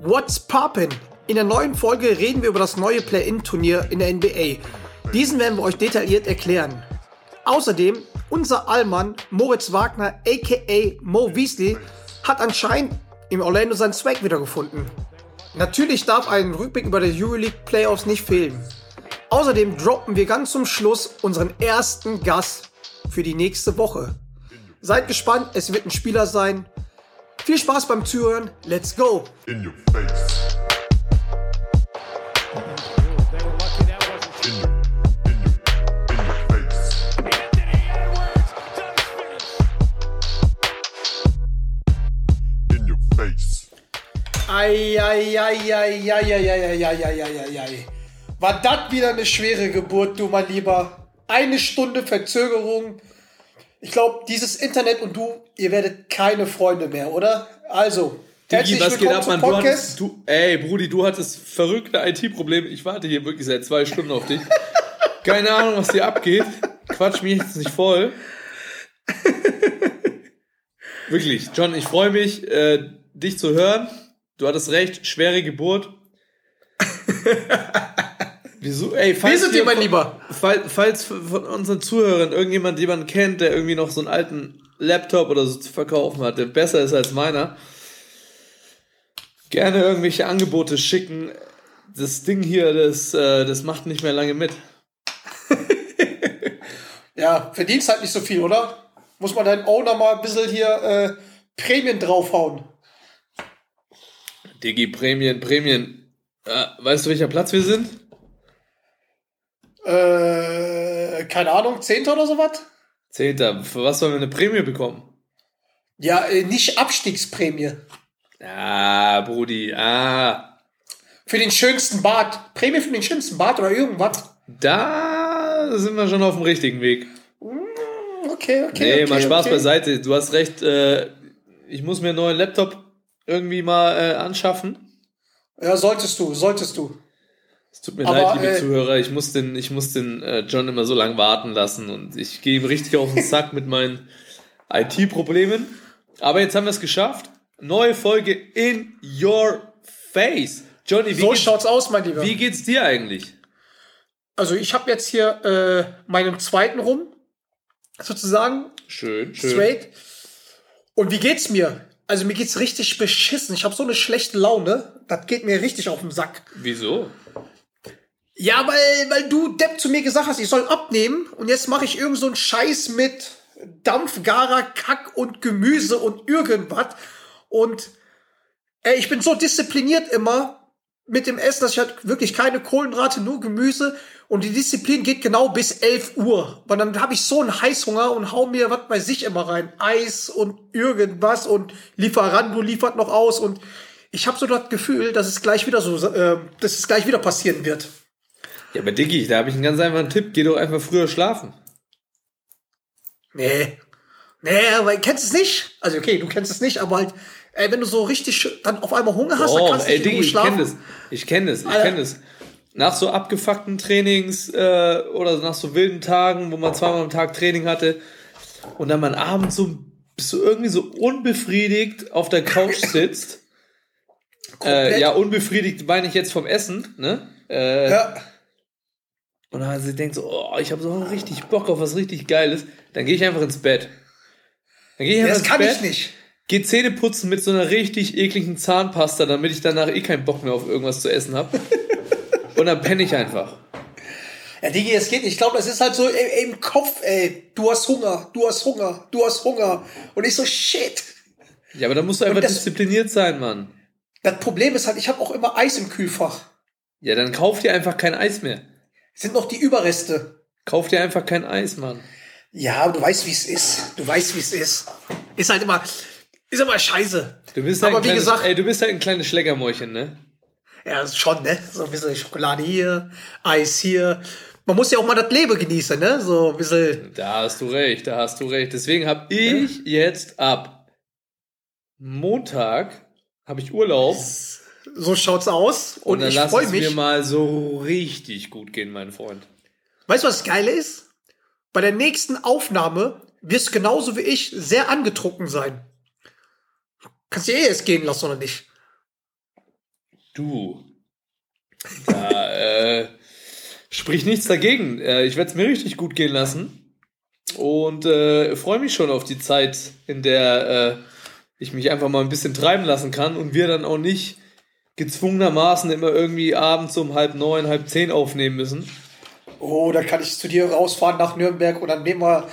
What's poppin'? In der neuen Folge reden wir über das neue Play-In-Turnier in der NBA. Diesen werden wir euch detailliert erklären. Außerdem, unser Allmann Moritz Wagner aka Mo Weasley hat anscheinend im Orlando seinen Swag wiedergefunden. Natürlich darf ein Rückblick über die Euroleague Playoffs nicht fehlen. Außerdem droppen wir ganz zum Schluss unseren ersten Gast für die nächste Woche. Seid gespannt, es wird ein Spieler sein. Viel Spaß beim Zuhören. Let's go. In your face. Eieieiei. War das wieder eine schwere Geburt, du mein Lieber. Eine Stunde Verzögerung ich glaube, dieses Internet und du, ihr werdet keine Freunde mehr, oder? Also, Digi, was geht ab, Mann? Du hattest, du, ey, Brudi, du hattest verrückte IT-Probleme. Ich warte hier wirklich seit zwei Stunden auf dich. Keine Ahnung, was hier abgeht. Quatsch mich jetzt nicht voll. Wirklich, John, ich freue mich, äh, dich zu hören. Du hattest recht, schwere Geburt. Wieso? Ey, Wie falls sind wir- ihr, mein Lieber? Fall, falls von unseren Zuhörern irgendjemand jemanden kennt, der irgendwie noch so einen alten Laptop oder so zu verkaufen hat, der besser ist als meiner, gerne irgendwelche Angebote schicken. Das Ding hier, das, äh, das macht nicht mehr lange mit. Ja, verdienst halt nicht so viel, oder? Muss man deinen Owner mal ein bisschen hier äh, Prämien draufhauen. Digi, Prämien, Prämien. Äh, weißt du, welcher Platz wir sind? Äh, keine Ahnung, Zehnter oder sowas? Zehnter. Für was sollen wir eine Prämie bekommen? Ja, äh, nicht Abstiegsprämie. Ah, Brudi, ah. Für den schönsten Bart. Prämie für den schönsten Bart oder irgendwas. Da sind wir schon auf dem richtigen Weg. Okay, okay. Nee, okay, mal Spaß okay. beiseite. Du hast recht, äh, ich muss mir einen neuen Laptop irgendwie mal äh, anschaffen. Ja, solltest du, solltest du. Es tut mir Aber, leid, liebe äh, Zuhörer, ich muss den, ich muss den äh, John immer so lange warten lassen und ich gehe ihm richtig auf den Sack mit meinen IT-Problemen. Aber jetzt haben wir es geschafft. Neue Folge in your face. Johnny, wie, So geht's, schaut's aus, mein Lieber. wie geht's dir eigentlich? Also ich habe jetzt hier äh, meinen zweiten rum, sozusagen, Schön, schön. straight. Und wie geht's mir? Also mir geht's richtig beschissen. Ich habe so eine schlechte Laune. Das geht mir richtig auf den Sack. Wieso? Ja, weil, weil du Depp zu mir gesagt hast, ich soll abnehmen und jetzt mache ich irgend so einen Scheiß mit Dampfgarer, Kack und Gemüse und irgendwas. Und ey, ich bin so diszipliniert immer mit dem Essen, dass ich halt wirklich keine Kohlenhydrate, nur Gemüse. Und die Disziplin geht genau bis 11 Uhr. Weil dann habe ich so einen Heißhunger und hau mir was bei sich immer rein. Eis und irgendwas und Lieferando liefert noch aus. Und ich habe so das Gefühl, dass es gleich wieder so, äh, dass es gleich wieder passieren wird. Ja, aber Diggi, da habe ich einen ganz einfachen Tipp. Geh doch einfach früher schlafen. Nee. Nee, aber kennst es nicht? Also okay, du kennst es nicht, aber halt, ey, wenn du so richtig dann auf einmal Hunger hast, dann Oh, kannst du ey, nicht ich kenne schlafen. das. Ich kenne das, ich kenne das. Nach so abgefuckten Trainings äh, oder nach so wilden Tagen, wo man zweimal am Tag Training hatte und dann man abends so bist du irgendwie so unbefriedigt auf der Couch sitzt. äh, ja, unbefriedigt meine ich jetzt vom Essen, ne? Äh, Ja. Und dann sie denkt so, oh, ich habe so richtig Bock auf was richtig Geiles. Dann gehe ich einfach ins Bett. Dann gehe ich einfach das ins kann Bett. ich nicht. Geh Zähne putzen mit so einer richtig ekligen Zahnpasta, damit ich danach eh keinen Bock mehr auf irgendwas zu essen habe. Und dann penne ich einfach. Ja, Digi, es geht nicht. Ich glaube, das ist halt so ey, im Kopf, ey, du hast Hunger, du hast Hunger, du hast Hunger. Und ich so, shit. Ja, aber da musst du einfach das- diszipliniert sein, Mann. Das Problem ist halt, ich habe auch immer Eis im Kühlfach. Ja, dann kauf dir einfach kein Eis mehr. Sind noch die Überreste. Kauf dir einfach kein Eis, Mann. Ja, aber du weißt, wie es ist. Du weißt, wie es ist. Ist halt immer, ist immer scheiße. Du bist halt Aber ein wie kleines, gesagt- ey, du bist halt ein kleines Schleckermäulchen, ne? Ja, schon, ne? So ein bisschen Schokolade hier, Eis hier. Man muss ja auch mal das Leben genießen, ne? So ein bisschen. Da hast du recht, da hast du recht. Deswegen habe ich jetzt ab Montag habe ich Urlaub So schaut's aus. und, Und, dann ich freue es mich. mir mal so richtig gut gehen, mein Freund. Weißt du, was das Geile ist? Bei der nächsten Aufnahme wirst du genauso wie ich sehr angetrunken sein. Kannst du eh jetzt gehen lassen oder nicht? Du. Da äh, sprich nichts dagegen. Äh, ich werde es mir richtig gut gehen lassen. Und äh, freue mich schon auf die Zeit, in der äh, ich mich einfach mal ein bisschen treiben lassen kann und wir dann auch nicht gezwungenermaßen immer irgendwie abends um halb neun, halb zehn aufnehmen müssen. Oh, da kann ich zu dir rausfahren nach Nürnberg und dann nehmen wir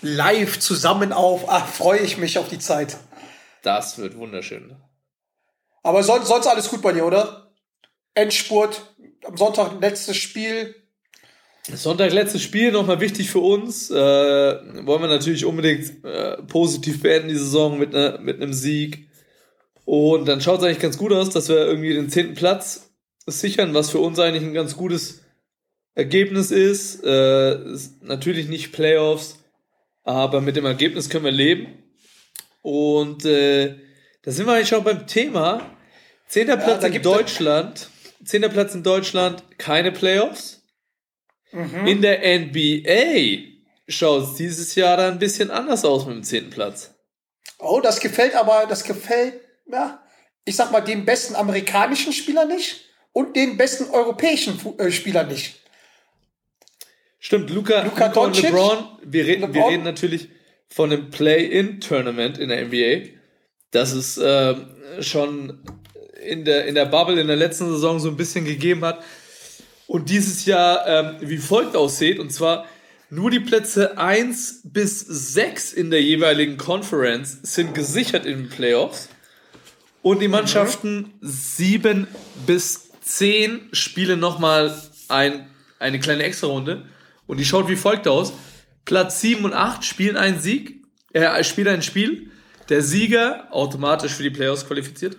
live zusammen auf. Ach, freue ich mich auf die Zeit. Das wird wunderschön. Aber sonst, sonst alles gut bei dir, oder? Endspurt, am Sonntag letztes Spiel. Sonntag letztes Spiel, nochmal wichtig für uns. Äh, wollen wir natürlich unbedingt äh, positiv beenden die Saison mit, ne, mit einem Sieg. Und dann schaut es eigentlich ganz gut aus, dass wir irgendwie den zehnten Platz sichern, was für uns eigentlich ein ganz gutes Ergebnis ist. Äh, ist natürlich nicht Playoffs, aber mit dem Ergebnis können wir leben. Und äh, da sind wir eigentlich schon beim Thema. Zehnter Platz da in Deutschland. Zehnter Platz in Deutschland, keine Playoffs. Mhm. In der NBA schaut es dieses Jahr dann ein bisschen anders aus mit dem zehnten Platz. Oh, das gefällt aber, das gefällt, ja, ich sag mal, dem besten amerikanischen Spieler nicht und den besten europäischen äh, Spieler nicht. Stimmt, Luca, Luka Luka und? LeBron. Wir reden, wir LeBron? reden natürlich von einem Play-In-Tournament in der NBA. Das es ähm, schon in der, in der Bubble in der letzten Saison so ein bisschen gegeben hat. Und dieses Jahr ähm, wie folgt aussieht. Und zwar nur die Plätze 1 bis 6 in der jeweiligen Conference sind gesichert in den Playoffs. Und die Mannschaften 7 bis 10 spielen nochmal ein, eine kleine Extra-Runde. Und die schaut wie folgt aus. Platz 7 und 8 spielen einen Sieg, äh, spielen ein Spiel. Der Sieger automatisch für die Playoffs qualifiziert.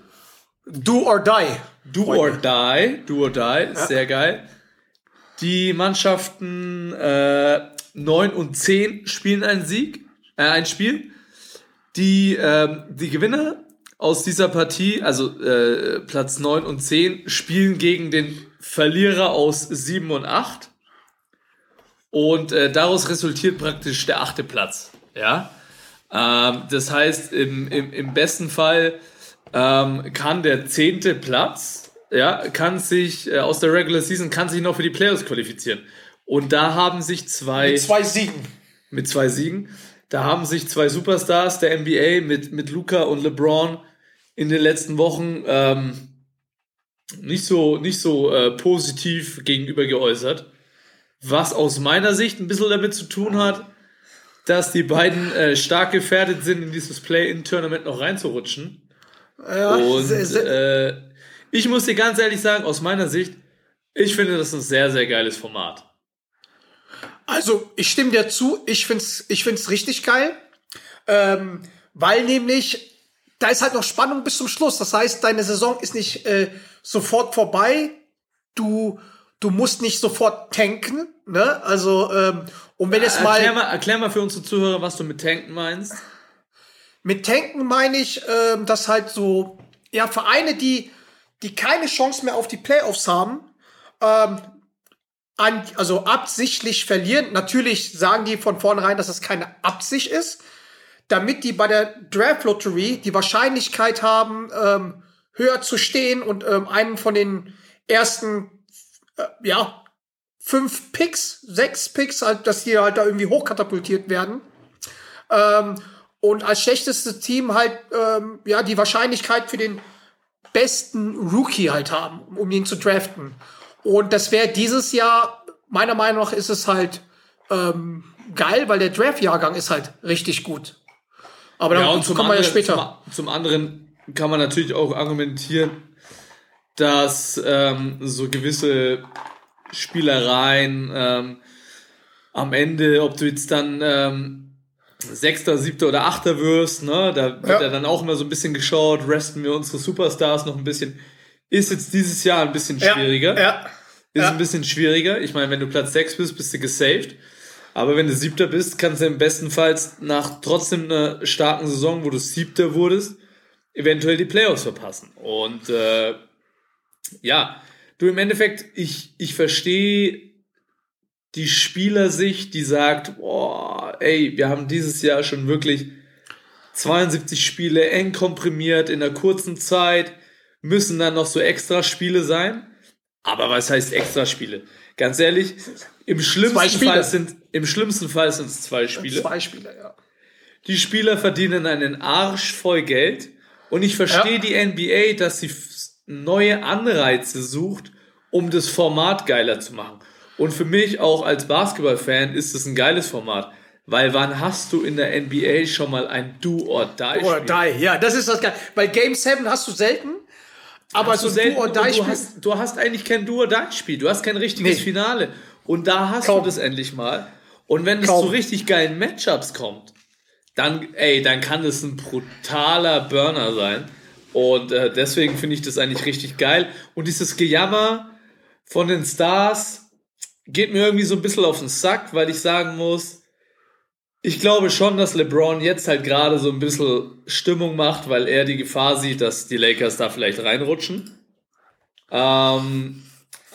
Do or die. Do or die, do or die, sehr geil. Die Mannschaften äh, 9 und 10 spielen einen Sieg, äh, ein Spiel. Die, ähm, die Gewinner aus dieser Partie, also äh, Platz 9 und 10, spielen gegen den Verlierer aus 7 und 8. Und äh, daraus resultiert praktisch der achte Platz. Ja. Ähm, das heißt, im, im, im besten Fall ähm, kann der zehnte Platz, ja, kann sich äh, aus der Regular Season kann sich noch für die Playoffs qualifizieren. Und da haben sich zwei Zwei Siegen. mit zwei Siegen, da haben sich zwei Superstars der NBA mit mit Luca und LeBron in den letzten Wochen ähm, nicht so nicht so äh, positiv gegenüber geäußert, was aus meiner Sicht ein bisschen damit zu tun hat, dass die beiden äh, stark gefährdet sind, in dieses Play-in-Tournament noch reinzurutschen. Ja, Und äh, ich muss dir ganz ehrlich sagen, aus meiner Sicht, ich finde das ein sehr, sehr geiles Format. Also, ich stimme dir zu. Ich find's, ich find's richtig geil. Ähm, weil nämlich, da ist halt noch Spannung bis zum Schluss. Das heißt, deine Saison ist nicht äh, sofort vorbei. Du, du musst nicht sofort tanken. Ne? Also, ähm, und wenn es mal. Erklär mal, erklär mal für unsere Zuhörer, was du mit Tanken meinst. Mit Tanken meine ich, ähm, dass halt so, ja, Vereine, die, die keine Chance mehr auf die Playoffs haben, ähm, an, also absichtlich verlieren. Natürlich sagen die von vornherein, dass es keine Absicht ist, damit die bei der Draft Lottery die Wahrscheinlichkeit haben, ähm, höher zu stehen und ähm, einen von den ersten, äh, ja, fünf Picks, sechs Picks, halt, dass die halt da irgendwie hochkatapultiert werden. Ähm, und als schlechtestes Team halt ähm, ja die Wahrscheinlichkeit für den besten Rookie halt haben, um ihn zu draften. Und das wäre dieses Jahr, meiner Meinung nach, ist es halt ähm, geil, weil der Draft-Jahrgang ist halt richtig gut. Aber Ja, dann kommen wir ja anderen, später. Zum, zum anderen kann man natürlich auch argumentieren, dass ähm, so gewisse Spielereien ähm, am Ende, ob du jetzt dann ähm, Sechster, Siebter oder Achter wirst, ne, da wird Ja. ja dann auch immer so ein bisschen geschaut, resten wir unsere Superstars noch ein bisschen. Ist jetzt dieses Jahr ein bisschen schwieriger. Ja, Ist Ja. ein bisschen schwieriger. Ich meine, wenn du Platz 6 bist, bist du gesaved. Aber wenn du Siebter bist, kannst du im besten Fall nach trotzdem einer starken Saison, wo du Siebter wurdest, eventuell die Playoffs verpassen. Und äh, ja, du im Endeffekt, ich, ich verstehe die Spielersicht, die sagt, boah, ey, wir haben dieses Jahr schon wirklich 72 Spiele eng komprimiert in einer kurzen Zeit, müssen dann noch so extra Spiele sein. Aber was heißt extra Spiele? Ganz ehrlich, im schlimmsten Spiele. Fall sind im schlimmsten Fall sind es zwei Spiele. Zwei Spieler, ja. Die Spieler verdienen einen Arsch voll Geld und ich verstehe Ja. die NBA, dass sie neue Anreize sucht, um das Format geiler zu machen. Und für mich auch als Basketballfan ist es ein geiles Format, weil wann hast du in der NBA schon mal ein Do or Die Oder Spiel? Die, ja, das ist das geil. Bei Game 7 hast du selten, aber Hast so du selten du Spiel. hast, du hast eigentlich kein Do or Spiel, du hast kein richtiges Nee. Finale und da hast Kaum. du das endlich mal. Und wenn es zu richtig geilen Matchups kommt, dann, ey, dann kann das ein brutaler Burner sein. Und äh, deswegen finde ich das eigentlich richtig geil. Und dieses Gejammer von den Stars geht mir irgendwie so ein bisschen auf den Sack, weil ich sagen muss, ich glaube schon, dass LeBron jetzt halt gerade so ein bisschen Stimmung macht, weil er die Gefahr sieht, dass die Lakers da vielleicht reinrutschen. Ähm,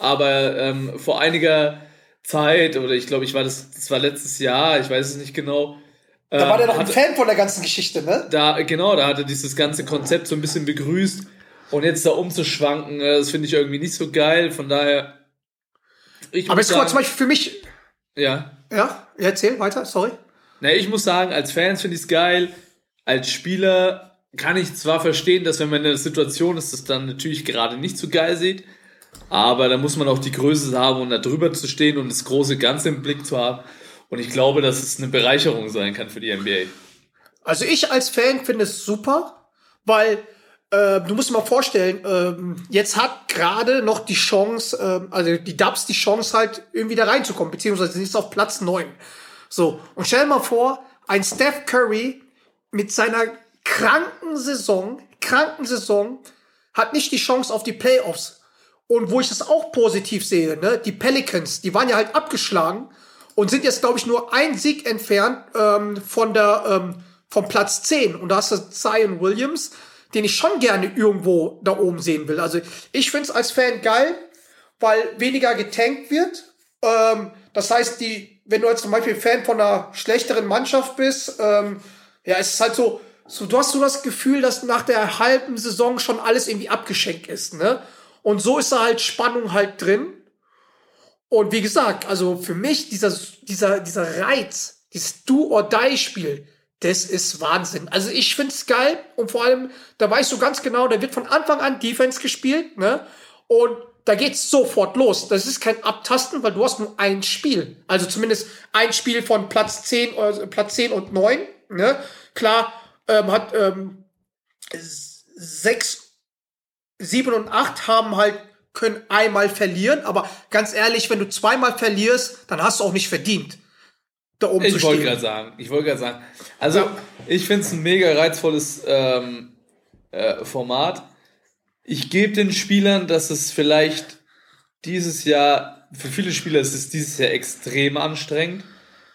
aber ähm, vor einiger Zeit, oder ich glaube, ich war das, das war letztes Jahr, ich weiß es nicht genau. Da war der ähm, noch ein hat- Fan von der ganzen Geschichte, ne? da, genau, da hat er dieses ganze Konzept so ein bisschen begrüßt. Und jetzt da umzuschwanken, äh, das finde ich irgendwie nicht so geil. Von daher. Ich Aber jetzt guck mal, zum Beispiel für mich, ja. ja, erzähl weiter, sorry. Na, ich muss sagen, als Fans finde ich es geil. Als Spieler kann ich zwar verstehen, dass wenn man in der Situation ist, das dann natürlich gerade nicht so geil sieht. Aber da muss man auch die Größe haben, um da drüber zu stehen und das große Ganze im Blick zu haben. Und ich glaube, dass es eine Bereicherung sein kann für die NBA. Also ich als Fan finde es super, weil äh, du musst dir mal vorstellen, ähm, jetzt hat gerade noch die Chance, ähm, also die Dubs die Chance halt irgendwie da reinzukommen, beziehungsweise sind jetzt auf Platz 9. So, und stell dir mal vor, ein Steph Curry mit seiner kranken Saison, kranken Saison, hat nicht die Chance auf die Playoffs. Und wo ich das auch positiv sehe, ne, die Pelicans, die waren ja halt abgeschlagen und sind jetzt, glaube ich, nur ein Sieg entfernt ähm, von der ähm, vom Platz 10. Und da hast du Zion Williams, den ich schon gerne irgendwo da oben sehen will. Also ich finde es als Fan geil, weil weniger getankt wird. Ähm, das heißt, die, wenn du jetzt zum Beispiel Fan von einer schlechteren Mannschaft bist, ähm, ja, es ist halt so, so, du hast so das Gefühl, dass nach der halben Saison schon alles irgendwie abgeschenkt ist, ne? Und so ist da halt Spannung halt drin. Und wie gesagt, also für mich dieser, dieser, dieser Reiz, dieses Do-or-Die-Spiel, das ist Wahnsinn. Also ich find's geil und vor allem, da weißt du ganz genau, da wird von Anfang an Defense gespielt, ne? Und da geht's sofort los. Das ist kein Abtasten, weil du hast nur ein Spiel. Also zumindest ein Spiel von Platz 10, äh, Platz 10 und 9, ne? Klar, ähm, hat ähm, s- sechs 7 und 8 haben halt, können einmal verlieren, aber ganz ehrlich, wenn du zweimal verlierst, dann hast du auch nicht verdient, da oben zu Ich wollte gerade sagen, ich wollte gerade sagen. Also, Ja. ich finde es ein mega reizvolles ähm, äh, Format. Ich gebe den Spielern, dass es vielleicht dieses Jahr, für viele Spieler ist es dieses Jahr extrem anstrengend.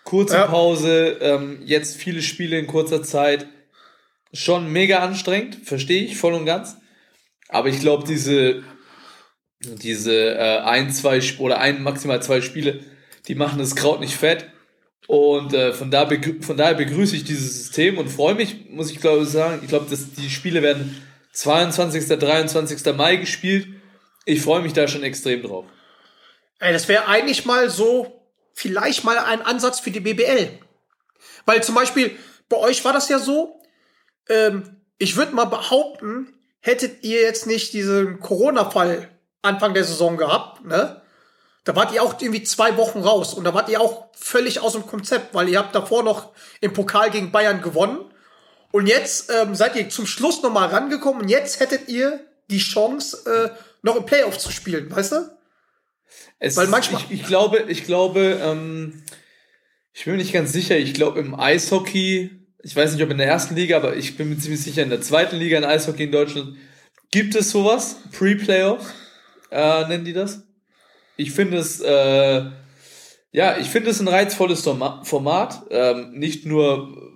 Kurze Ja. Pause, ähm, jetzt viele Spiele in kurzer Zeit. Schon mega anstrengend, verstehe ich voll und ganz. Aber ich glaube, diese, diese äh, ein, zwei oder ein, maximal zwei Spiele, die machen das Kraut nicht fett. Und äh, von, da von daher begrüße ich dieses System und freue mich, muss ich glaube sagen. Ich glaube, dass die Spiele werden 22. 23. Mai gespielt. Ich freue mich da schon extrem drauf. Ey, das wäre eigentlich mal so, vielleicht mal ein Ansatz für die BBL. Weil zum Beispiel, bei euch war das ja so, ähm, ich würde mal behaupten, hättet ihr jetzt nicht diesen Corona-Fall Anfang der Saison gehabt, ne? Da wart ihr auch irgendwie zwei Wochen raus und da wart ihr auch völlig aus dem Konzept, weil ihr habt davor noch im Pokal gegen Bayern gewonnen und jetzt ähm, seid ihr zum Schluss noch mal rangekommen und jetzt hättet ihr die Chance, äh, noch im Playoff zu spielen, weißt du? Es Weil ist- manchmal- ich, ich glaube, ich glaube, ähm, ich bin mir nicht ganz sicher. Ich glaube im Eishockey, ich weiß nicht, ob in der ersten Liga, aber ich bin mir ziemlich sicher, in der zweiten Liga in Eishockey in Deutschland gibt es sowas. Pre-Playoff äh, nennen die das. Ich finde es, äh, ja, ich finde es ein reizvolles Forma- Format. Ähm, nicht nur,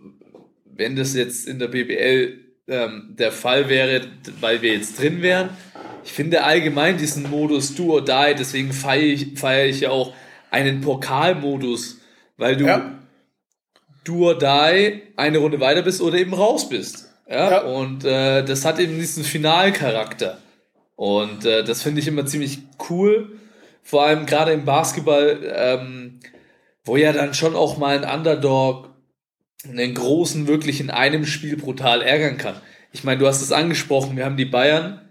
wenn das jetzt in der BBL ähm, der Fall wäre, weil wir jetzt drin wären. Ich finde allgemein diesen Modus Do or Die, deswegen feiere ich, feiere ich ja auch einen Pokalmodus, weil du Ja. do or die eine Runde weiter bist oder eben raus bist. Ja, Ja. und äh, das hat eben diesen Finalcharakter. Und äh, das finde ich immer ziemlich cool. Vor allem gerade im Basketball, ähm, wo ja dann schon auch mal ein Underdog einen großen wirklich in einem Spiel brutal ärgern kann. Ich meine, du hast es angesprochen, wir haben die Bayern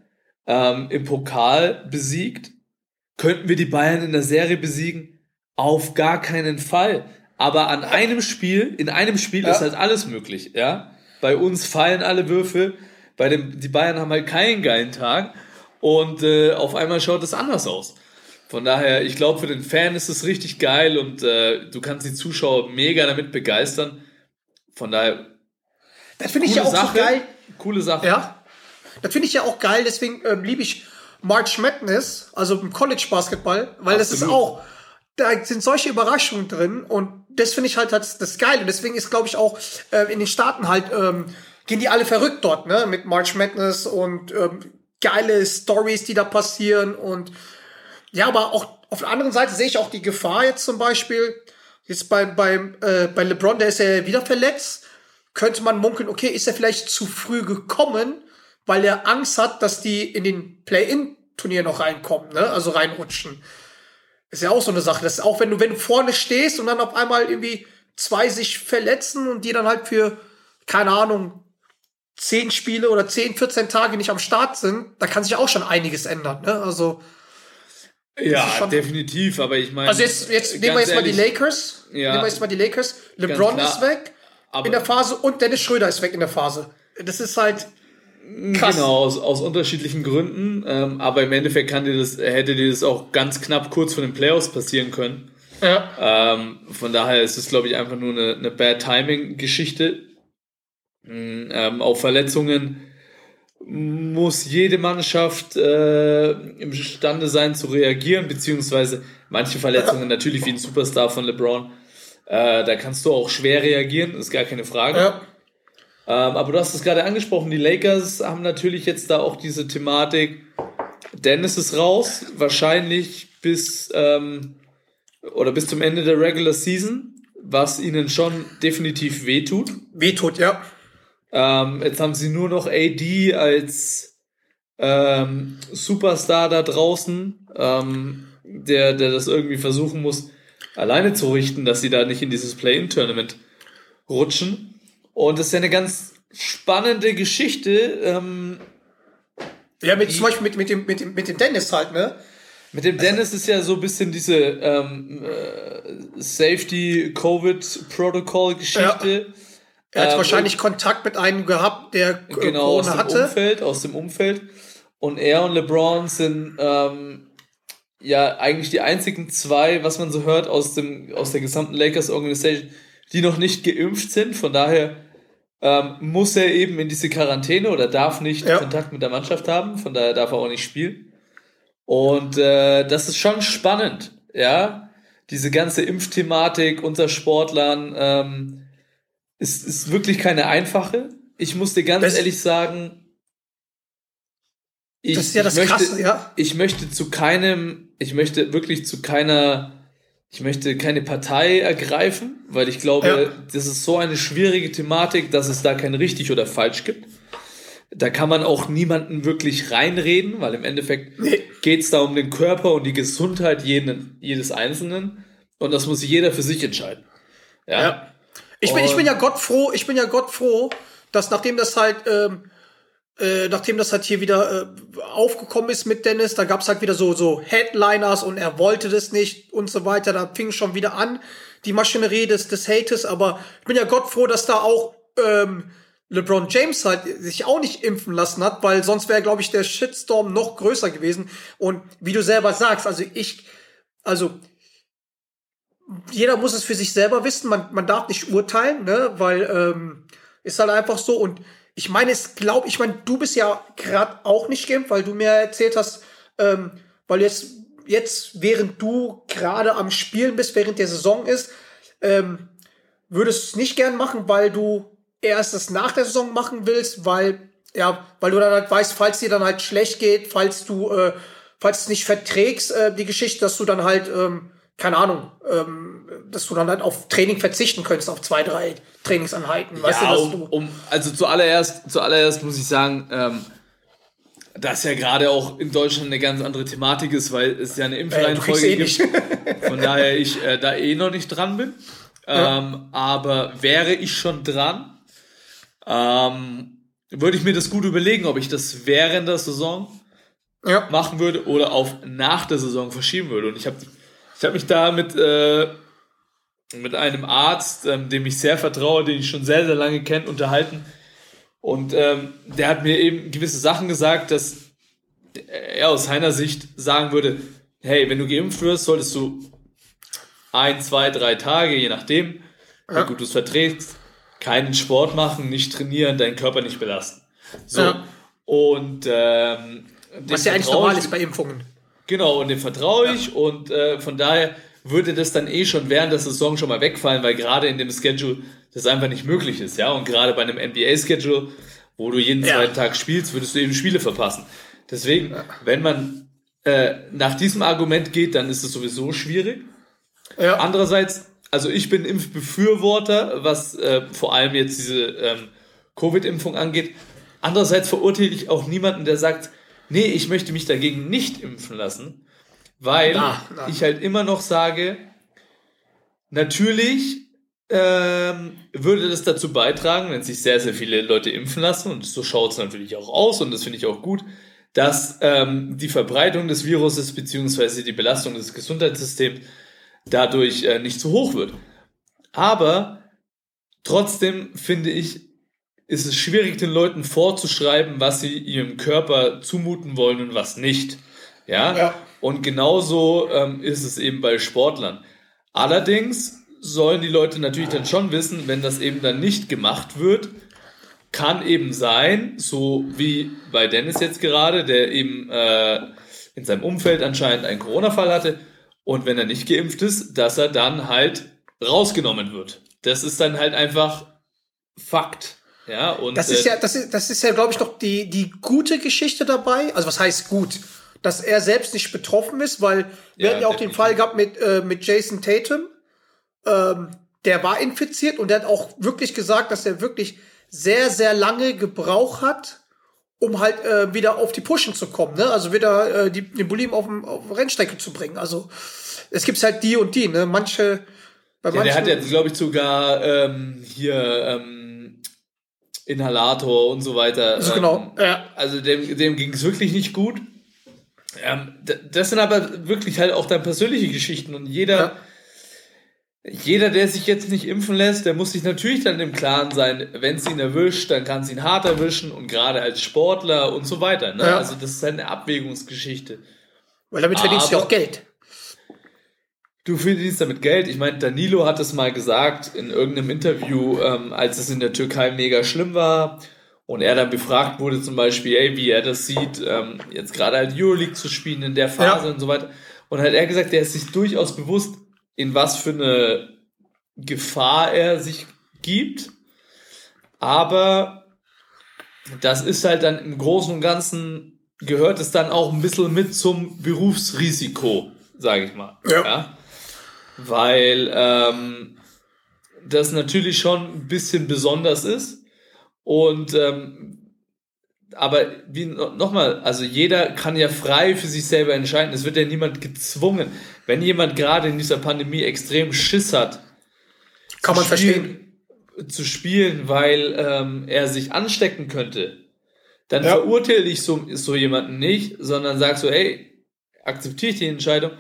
ähm, im Pokal besiegt. Könnten wir die Bayern in der Serie besiegen? Auf gar keinen Fall. Aber an einem Spiel, in einem Spiel Ja. ist halt alles möglich, ja. Bei uns fallen alle Würfel, bei dem, die Bayern haben halt keinen geilen Tag und äh, auf einmal schaut es anders aus. Von daher, ich glaube, für den Fan ist es richtig geil und äh, du kannst die Zuschauer mega damit begeistern. Von daher, Das finde ich ja auch Sache. so geil. Coole Sache. Ja. Das finde ich ja auch geil, deswegen ähm, liebe ich March Madness, also im College Basketball, weil das ist Absolut. auch, da sind solche Überraschungen drin und das finde ich halt das, das geil und deswegen ist, glaube ich, auch äh, in den Staaten halt, ähm, gehen die alle verrückt dort, ne, mit March Madness und ähm, geile Stories, die da passieren und ja, aber auch auf der anderen Seite sehe ich auch die Gefahr jetzt zum Beispiel, jetzt bei, beim, äh, bei LeBron, der ist ja wieder verletzt, könnte man munkeln, okay, ist er vielleicht zu früh gekommen, weil er Angst hat, dass die in den Play-In-Turnier noch reinkommen, ne? also reinrutschen. Ist ja auch so eine Sache. Das auch, wenn du, wenn du vorne stehst und dann auf einmal irgendwie zwei sich verletzen und die dann halt für, keine Ahnung, zehn Spiele oder 10, 14 Tage nicht am Start sind, da kann sich auch schon einiges ändern. Ne? Also, Ja, definitiv, aber ich meine. also jetzt, jetzt nehmen wir jetzt mal die ehrlich, Lakers. Ja. Nehmen wir jetzt mal die Lakers. LeBron ist weg aber- in der Phase und Dennis Schröder ist weg in der Phase. Das ist halt krass. Genau, aus, aus unterschiedlichen Gründen. Ähm, aber im Endeffekt kann dir das, hätte dir das auch ganz knapp kurz vor den Playoffs passieren können. Ja. Ähm, von daher ist es, glaube ich, einfach nur eine, eine Bad Timing-Geschichte. Mm, Ähm, auf Verletzungen muss jede Mannschaft äh, imstande sein zu reagieren, beziehungsweise manche Verletzungen natürlich wie ein Superstar von LeBron. Äh, da kannst du auch schwer reagieren, ist gar keine Frage. Ja. Ähm, aber du hast es gerade angesprochen, die Lakers haben natürlich jetzt da auch diese Thematik. Dennis ist raus, wahrscheinlich bis ähm, oder bis zum Ende der Regular Season, was ihnen schon definitiv wehtut. Wehtut, ja. Ähm, jetzt haben sie nur noch AD als ähm, Superstar da draußen, ähm, der, der das irgendwie versuchen muss, alleine zu richten, dass sie da nicht in dieses Play-In-Tournament rutschen. Und das ist ja eine ganz spannende Geschichte. Ähm, Ja, mit, zum Beispiel mit, mit, dem, mit, dem, mit dem Dennis halt, ne? mit dem Dennis ist ja so ein bisschen diese ähm, äh, Safety-Covid-Protocol-Geschichte. Er hat Ähm, wahrscheinlich Kontakt mit einem gehabt, der genau aus Corona dem hatte. Umfeld, aus dem Umfeld. Und er und LeBron sind ähm, ja eigentlich die einzigen zwei, was man so hört aus dem aus der gesamten Lakers Organisation, die noch nicht geimpft sind. Von daher ähm, muss er eben in diese Quarantäne oder darf nicht Ja. Kontakt mit der Mannschaft haben. Von daher darf er auch nicht spielen. Und äh, das ist schon spannend, ja. Diese ganze Impfthematik unter Sportlern ähm, ist, ist wirklich keine einfache. Ich muss dir ganz Das- ehrlich sagen, ich, Das ist ja das möchte, Krasse, ja. ich möchte zu keinem, ich möchte wirklich zu keiner, ich möchte keine Partei ergreifen, weil ich glaube, Ja. das ist so eine schwierige Thematik, dass es da kein richtig oder falsch gibt. Da kann man auch niemanden wirklich reinreden, weil im Endeffekt Nee. geht es da um den Körper und die Gesundheit jeden, jedes Einzelnen. Und das muss jeder für sich entscheiden. Ja. Ja. Ich bin, ich bin ja Gott froh, ich bin ja Gott froh, dass nachdem das halt, ähm, äh, nachdem das halt hier wieder äh, aufgekommen ist mit Dennis, da gab's halt wieder so, so Headliners und er wollte das nicht und so weiter. Da fing schon wieder an, die Maschinerie des, des Hates, aber ich bin ja Gott froh, dass da auch ähm, LeBron James halt sich auch nicht impfen lassen hat, weil sonst wäre, glaube ich, der Shitstorm noch größer gewesen. Und wie du selber sagst, also ich, also jeder muss es für sich selber wissen. Man, man darf nicht urteilen, ne? weil ähm, ist halt einfach so. Und ich meine, es glaube ich, meine, du bist ja gerade auch nicht geimpft, weil du mir erzählt hast, ähm, weil jetzt, jetzt, während du gerade am Spielen bist, während der Saison ist, ähm, würdest du es nicht gern machen, weil du erst es nach der Saison machen willst, weil, ja, weil du dann halt weißt, falls dir dann halt schlecht geht, falls du, äh, falls es nicht verträgst, äh, die Geschichte, dass du dann halt, ähm, keine Ahnung, ähm, dass du dann halt auf Training verzichten könntest, auf zwei, drei Trainingseinheiten. Weißt ja, du, um, du, um, also zuallererst, zuallererst muss ich sagen, ähm, dass ja gerade auch in Deutschland eine ganz andere Thematik ist, weil es ja eine äh, Impfreihenfolge eh gibt. Von daher ich äh, da eh noch nicht dran bin. Ähm, aber wäre ich schon dran, ähm, würde ich mir das gut überlegen, ob ich das während der Saison ja. machen würde oder auf nach der Saison verschieben würde. Und ich habe ich hab mich da mit, äh, mit einem Arzt, ähm, dem ich sehr vertraue, den ich schon sehr, sehr lange kenne, unterhalten. Und ähm, der hat mir eben gewisse Sachen gesagt, dass er aus seiner Sicht sagen würde, hey, wenn du geimpft wirst, solltest du ein, zwei, drei Tage, je nachdem, wie gut du es verträgst, keinen Sport machen, nicht trainieren, deinen Körper nicht belasten. So. Ja. Und ähm, Was ja eigentlich normal ist bei Impfungen. Genau, und dem vertraue ich und äh, von daher würde das dann eh schon während der Saison schon mal wegfallen, weil gerade in dem Schedule das einfach nicht möglich ist, ja. Und gerade bei einem NBA-Schedule, wo du jeden Ja. zweiten Tag spielst, würdest du eben Spiele verpassen. Deswegen, wenn man äh, nach diesem Argument geht, dann ist es sowieso schwierig. Ja. Andererseits, also ich bin Impfbefürworter, was äh, vor allem jetzt diese ähm, Covid-Impfung angeht. Andererseits verurteile ich auch niemanden, der sagt, nee, ich möchte mich dagegen nicht impfen lassen, weil Na, na. ich halt immer noch sage, natürlich ähm, würde das dazu beitragen, wenn sich sehr, sehr viele Leute impfen lassen, und so schaut es natürlich auch aus, und das finde ich auch gut, dass ähm, die Verbreitung des Viruses beziehungsweise die Belastung des Gesundheitssystems dadurch äh, nicht zu hoch wird. Aber trotzdem finde ich, ist es schwierig, den Leuten vorzuschreiben, was sie ihrem Körper zumuten wollen und was nicht. Ja. Ja. Und genauso ähm, ist es eben bei Sportlern. Allerdings sollen die Leute natürlich dann schon wissen, wenn das eben dann nicht gemacht wird, kann eben sein, so wie bei Dennis jetzt gerade, der eben äh, in seinem Umfeld anscheinend einen Corona-Fall hatte und wenn er nicht geimpft ist, dass er dann halt rausgenommen wird. Das ist dann halt einfach Fakt. Ja, und Das ist äh, ja, das ist, das ist ja, glaube ich, doch die, die gute Geschichte dabei. Also was heißt gut? Dass er selbst nicht betroffen ist, weil wir Ja, hatten ja auch den. Fall gehabt mit, äh, mit Jason Tatum. Ähm, der war infiziert und der hat auch wirklich gesagt, dass er wirklich sehr, sehr lange gebraucht hat, um halt äh, wieder auf die Pushen zu kommen. Ne? Also wieder äh, die, den Bullen auf, dem- auf Rennstrecke zu bringen. Also es gibt halt die und die. Ne? Manche, bei Ja, manchen, der hat jetzt, glaube ich, sogar ähm, hier ähm, Inhalator und so weiter. also ähm, genau. Ja. Also dem, dem ging es wirklich nicht gut. Ähm, das sind aber wirklich halt auch dann persönliche Geschichten und jeder, jeder, der sich jetzt nicht impfen lässt, der muss sich natürlich dann im Klaren sein, wenn es ihn erwischt, dann kann es ihn hart erwischen und gerade als Sportler und so weiter. Ne? Ja. Also das ist halt eine Abwägungsgeschichte. Weil damit verdienst du ja auch Geld. Du verdienst damit Geld. Ich meine, Danilo hat es mal gesagt in irgendeinem Interview, ähm, als es in der Türkei mega schlimm war und er dann befragt wurde zum Beispiel, ey, wie er das sieht, ähm, jetzt gerade halt Euroleague zu spielen in der Phase Ja. und so weiter. Und hat er gesagt, er ist sich durchaus bewusst, in was für eine Gefahr er sich gibt. Aber das ist halt dann im Großen und Ganzen gehört es dann auch ein bisschen mit zum Berufsrisiko, sage ich mal. Ja. Weil ähm, das natürlich schon ein bisschen besonders ist. Und ähm, aber wie nochmal, also jeder kann ja frei für sich selber entscheiden. Es wird ja niemand gezwungen. Wenn jemand gerade in dieser Pandemie extrem Schiss hat, Kann man zu verstehen. spielen, zu spielen, weil ähm, er sich anstecken könnte, dann Ja. verurteile ich so, so jemanden nicht, sondern sag so, hey, akzeptiere ich die Entscheidung,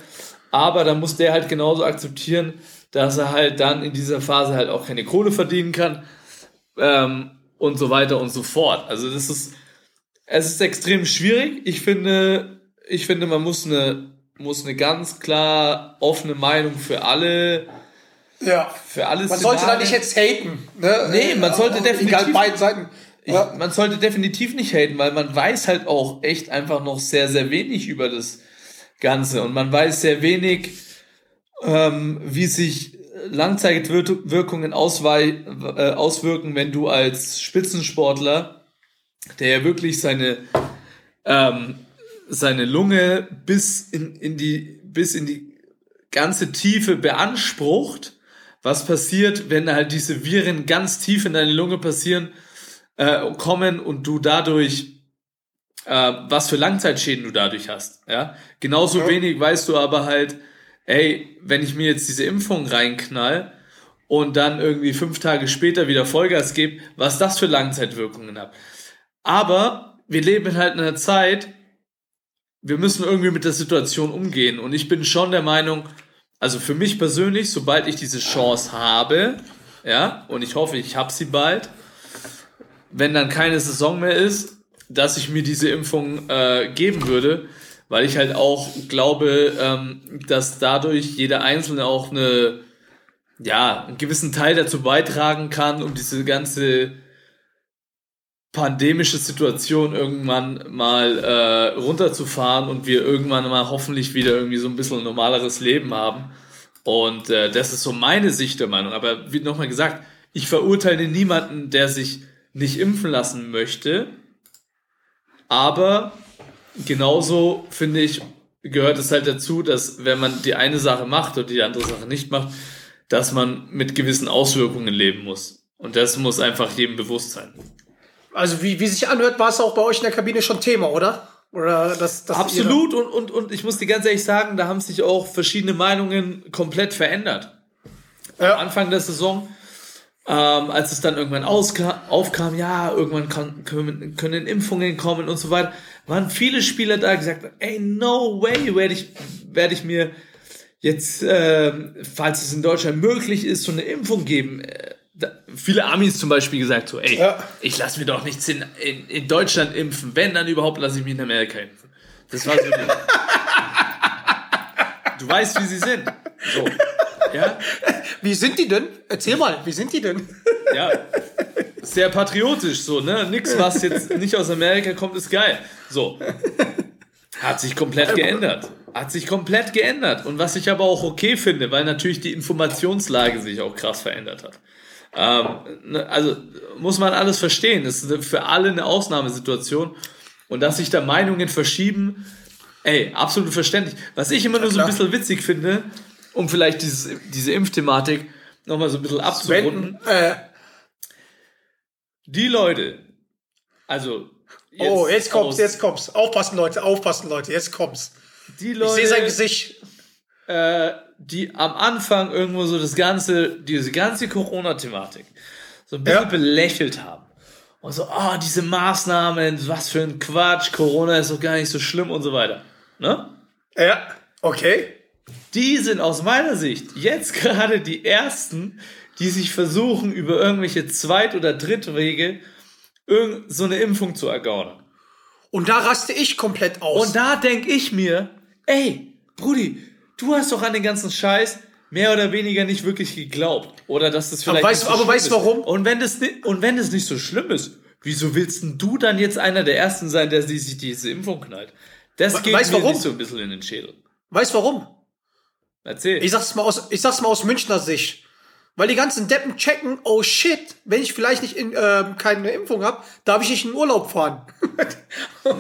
aber dann muss der halt genauso akzeptieren, dass er halt dann in dieser Phase halt auch keine Kohle verdienen kann ähm, und so weiter und so fort. Also das ist, es ist extrem schwierig. Ich finde, ich finde, man muss eine, muss eine ganz klar offene Meinung für alle Ja. für alles. Man sollte da nicht jetzt haten. Ne? Nee, man sollte definitiv- Egal, beiden Seiten. Ja. Man sollte definitiv nicht haten, weil man weiß halt auch echt einfach noch sehr, sehr wenig über das Ganze. Und man weiß sehr wenig, ähm, wie sich Langzeitwirkungen auswei äh, auswirken, wenn du als Spitzensportler, der ja wirklich seine, ähm, seine Lunge bis in, in die, bis in die ganze Tiefe beansprucht, was passiert, wenn halt diese Viren ganz tief in deine Lunge passieren, äh, kommen und du dadurch äh, was für Langzeitschäden du dadurch hast. Ja, genauso wenig weißt du aber halt, ey, wenn ich mir jetzt diese Impfung reinknall und dann irgendwie fünf Tage später wieder Vollgas gebe, was das für Langzeitwirkungen hat. Aber wir leben halt in einer Zeit, wir müssen irgendwie mit der Situation umgehen. Und ich bin schon der Meinung, also für mich persönlich, sobald ich diese Chance habe, ja, und ich hoffe, ich habe sie bald, wenn dann keine Saison mehr ist, dass ich mir diese Impfung äh, geben würde, weil ich halt auch glaube, ähm, dass dadurch jeder Einzelne auch eine, ja, einen gewissen Teil dazu beitragen kann, um diese ganze pandemische Situation irgendwann mal äh, runterzufahren und wir irgendwann mal hoffentlich wieder irgendwie so ein bisschen ein normaleres Leben haben. Und äh, das ist so meine Sicht der Meinung. Aber wie nochmal gesagt, ich verurteile niemanden, der sich nicht impfen lassen möchte. Aber genauso finde ich, gehört es halt dazu, dass wenn man die eine Sache macht und die andere Sache nicht macht, dass man mit gewissen Auswirkungen leben muss. Und das muss einfach jedem bewusst sein. Also wie, wie sich anhört, war es auch bei euch in der Kabine schon Thema, oder? Oder das, das Absolut und, und, und ich muss dir ganz ehrlich sagen, da haben sich auch verschiedene Meinungen komplett verändert. Ja. Am Anfang der Saison, ähm, als es dann irgendwann aufkam, ja, irgendwann kann, können, können Impfungen kommen und so weiter, waren viele Spieler da, gesagt ey, no way werde ich, werde ich mir jetzt, ähm, falls es in Deutschland möglich ist, so eine Impfung geben. Äh, da, viele Amis zum Beispiel gesagt so, ey, Ja. ich lasse mir doch nichts in, in, in Deutschland impfen. Wenn, dann überhaupt lasse ich mich in Amerika impfen. Das war so Du weißt, wie sie sind. So. Ja, Wie sind die denn? Erzähl mal, wie sind die denn? ja. Sehr patriotisch, so, ne? Nix, was jetzt nicht aus Amerika kommt, ist geil. So. Hat sich komplett geändert. Hat sich komplett geändert. Und was ich aber auch okay finde, weil natürlich die Informationslage sich auch krass verändert hat. Ähm, ne, also muss man alles verstehen. Das ist für alle eine Ausnahmesituation. Und dass sich da Meinungen verschieben, ey, absolut verständlich. Was ich immer nur so ein bisschen witzig finde, um vielleicht dieses, diese Impfthematik nochmal so ein bisschen abzurunden. Äh, Die Leute, also. oh, jetzt kommt's, jetzt kommt's. Aufpassen, Leute, aufpassen, Leute, jetzt kommt's. Die Ich Leute, sehe sein Gesicht. äh, die am Anfang irgendwo so das ganze, diese ganze Corona-Thematik so ein bisschen Ja. belächelt haben. Und so, ah, diese Maßnahmen, was für ein Quatsch, Corona ist doch gar nicht so schlimm und so weiter. Ne? Ja, okay. Die sind aus meiner Sicht jetzt gerade die ersten, die sich versuchen, über irgendwelche Zweit- oder Drittwege irgend so eine Impfung zu ergaunern. Und da raste ich komplett aus. Und da denk ich mir, ey, Brudi, du hast doch an den ganzen Scheiß mehr oder weniger nicht wirklich geglaubt. Oder dass das vielleicht. weißt nicht du- aber weißt du warum? Und wenn das nicht, und wenn es nicht so schlimm ist, wieso willst denn du dann jetzt einer der ersten sein, der sich diese Impfung knallt? Das We- geht weißt mir warum? nicht so ein bisschen in den Schädel. weißt warum? Erzähl. Ich sag's mal aus, ich sag's mal aus Münchner Sicht. Weil die ganzen Deppen checken, oh shit, wenn ich vielleicht nicht in, ähm, keine Impfung hab, darf ich nicht in Urlaub fahren.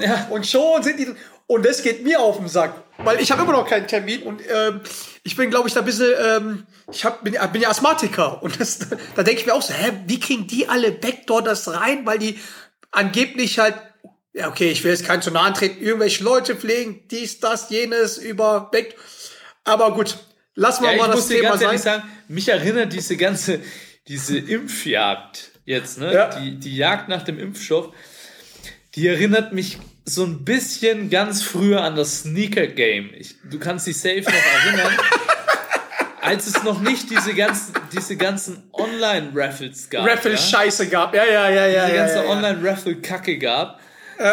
Ja. Und schon sind die. Und das geht mir auf den Sack. Weil ich habe immer noch keinen Termin und ähm, ich bin, glaube ich, da ein bisschen, ähm, ich hab, bin, bin ja Asthmatiker. Und das, da denke ich mir auch so, hä, wie kriegen die alle Backdoor das rein? Weil die angeblich halt, ja, okay, ich will jetzt keinen zu nahe treten, irgendwelche Leute pflegen, dies, das, jenes, über Back. Aber gut, lassen wir Ja, ich mal muss das dir Thema ganz ehrlich sein. sagen, mich erinnert diese ganze, diese Impfjagd jetzt, ne? Ja. Die, die Jagd nach dem Impfstoff, die erinnert mich so ein bisschen ganz früher an das Sneaker-Game. Ich- Du kannst dich safe noch erinnern, als es noch nicht diese ganzen, diese ganzen Online-Raffles gab. Raffle ja? Gab. Ja, ja, ja, ja. diese ja, ganze ja, ja. Online-Raffle-Kacke gab.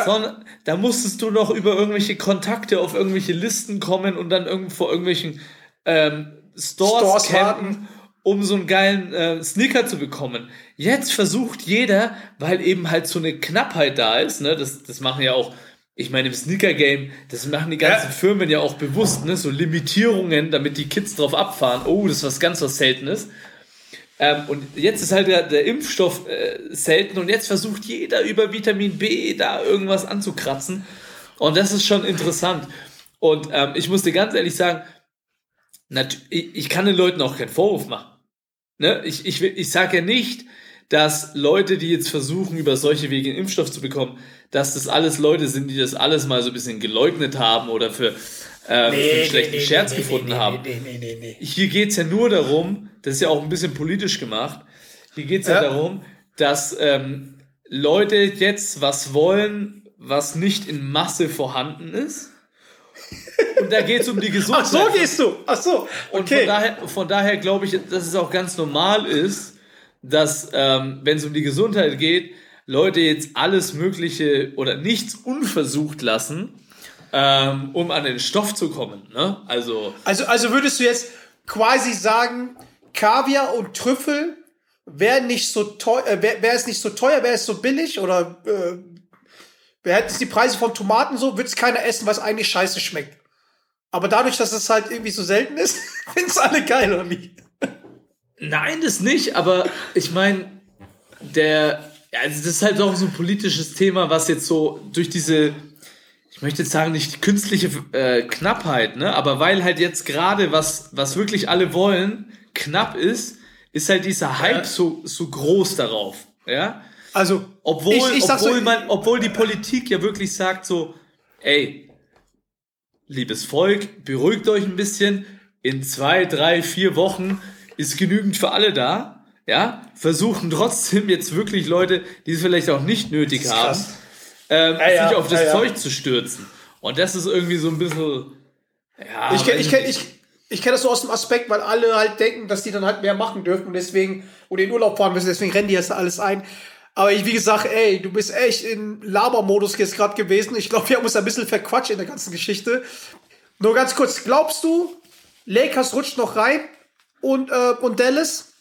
Sondern da musstest du noch über irgendwelche Kontakte auf irgendwelche Listen kommen und dann irgendwo vor irgendwelchen ähm, Stores, Stores campen, warten. um so einen geilen äh, Sneaker zu bekommen. Jetzt versucht jeder, weil eben halt so eine Knappheit da ist, ne, das, das machen ja auch, ich meine, im Sneaker-Game, das machen die ganzen Ja. Firmen ja auch bewusst, ne, so Limitierungen, damit die Kids drauf abfahren. Oh, das ist was ganz was Seltenes. Ähm, und jetzt ist halt der, der Impfstoff äh, selten und jetzt versucht jeder über Vitamin B da irgendwas anzukratzen. Und das ist schon interessant. Und ähm, ich muss dir ganz ehrlich sagen, ich, kann den Leuten auch keinen Vorwurf machen. ne, ich, ich, ich sage ja nicht, dass Leute, die jetzt versuchen, über solche Wege einen Impfstoff zu bekommen, dass das alles Leute sind, die das alles mal so ein bisschen geleugnet haben oder für, äh, für einen schlechten Scherz gefunden haben. Nee, nee, nee, nee. Hier geht's ja nur darum, das ist ja auch ein bisschen politisch gemacht, hier geht's ja, Ja. darum, dass ähm, Leute jetzt was wollen, was nicht in Masse vorhanden ist. Und da geht's um die Gesundheit. Ach so gehst du. Ach so. Und von Okay. daher, von daher glaube ich, dass es auch ganz normal ist, dass, ähm, wenn es um die Gesundheit geht, Leute jetzt alles Mögliche oder nichts unversucht lassen, ähm, um an den Stoff zu kommen. Ne? Also, Also, also würdest du jetzt quasi sagen, Kaviar und Trüffel wäre nicht so teuer, äh, wäre wär es nicht so teuer, wäre es so billig oder äh, wäre es die Preise von Tomaten so, würde es keiner essen, was eigentlich scheiße schmeckt. Aber dadurch, dass es halt irgendwie so selten ist, finden es alle geil, oder wie? nein, das nicht, aber ich meine, der, also das ist halt auch so ein politisches Thema, was jetzt so durch diese, ich möchte jetzt sagen, nicht künstliche äh, Knappheit, ne, aber weil halt jetzt gerade was, was wirklich alle wollen, knapp ist, ist halt dieser Hype so, so groß darauf, ja. Also, Obwohl, ich, ich obwohl, so, man, obwohl die Politik ja wirklich sagt so, ey, liebes Volk, beruhigt euch ein bisschen, in zwei, drei, vier Wochen ist genügend für alle da, ja, versuchen trotzdem jetzt wirklich Leute, die es vielleicht auch nicht nötig haben, krass. Ähm, ja, sich auf das ja, ja. Zeug zu stürzen. Und das ist irgendwie so ein bisschen, ja, ich kenne ich kenn, ich, ich kenn das so aus dem Aspekt, weil alle halt denken, dass die dann halt mehr machen dürfen und deswegen, oder in Urlaub fahren müssen, deswegen rennen die jetzt alles ein. Aber ich, wie gesagt, ey, du bist echt in Labermodus jetzt gerade gewesen. Ich glaube, wir haben uns ein bisschen verquatscht in der ganzen Geschichte. Nur ganz kurz, glaubst du, Lakers rutscht noch rein und, äh, und Dallas?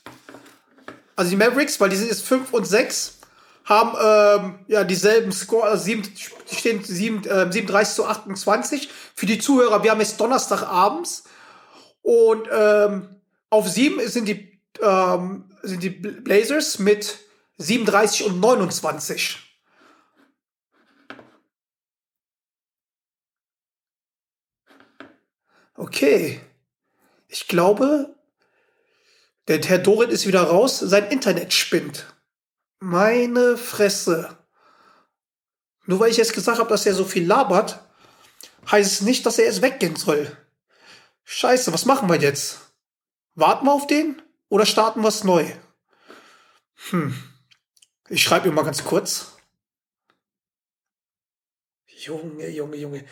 Also die Mavericks, weil die sind jetzt 5 und 6, haben ähm, ja dieselben Score, also sieben, stehen sieben, äh, 37 zu 28. Für die Zuhörer, wir haben jetzt Donnerstagabends und ähm, auf 7 sind die, ähm, sind die Blazers mit 37 und 29. Okay. Ich glaube, der Herr Dorit ist wieder raus, sein Internet spinnt. Meine Fresse. Nur weil ich jetzt gesagt habe, dass er so viel labert, heißt es nicht, dass er jetzt weggehen soll. Scheiße, was machen wir jetzt? Warten wir auf den oder starten wir es neu? Hm. Ich schreibe ihm mal ganz kurz. Junge, Junge, Junge.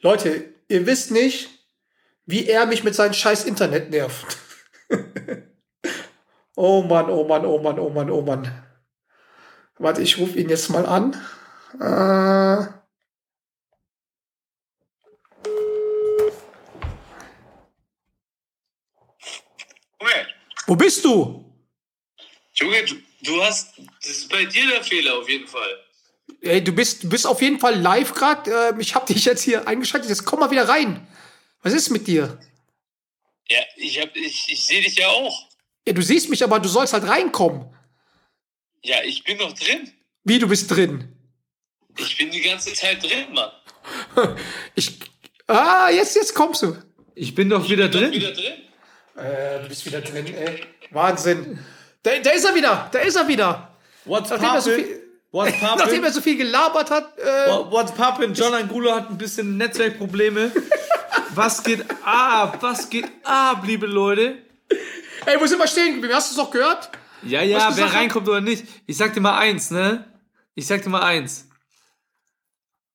Leute, ihr wisst nicht, wie er mich mit seinem scheiß Internet nervt. oh Mann, oh Mann, oh Mann, oh Mann, oh Mann. Warte, ich rufe ihn jetzt mal an. Äh, Junge, wo bist du? Junge, du, du hast. Das ist bei dir der Fehler auf jeden Fall. Ey, du bist, du bist auf jeden Fall live gerade. Äh, ich habe dich jetzt hier eingeschaltet. Jetzt komm mal wieder rein. Was ist mit dir? Ja, ich, hab- ich, ich sehe dich ja auch. Ja, du siehst mich, aber du sollst halt reinkommen. Ja, ich bin noch drin. Wie, du bist drin? Ich bin die ganze Zeit drin, Mann. Ich. Ah, jetzt, jetzt kommst du. ich bin doch wieder Bin drin. wieder drin? Äh, du bist wieder drin, ey. Wahnsinn. Da, da ist er wieder. Da ist er wieder. What's Nachdem er so viel, What's nachdem er so viel gelabert hat. Äh, What's poppin'? John Angulo hat ein bisschen Netzwerkprobleme. Was geht ab? Was geht ab, liebe Leute? ey, wo sind wir stehen geblieben? Hast du es noch gehört? Ja, ja, wer reinkommt oder nicht. Ich sag dir mal eins, ne? Ich sag dir mal eins.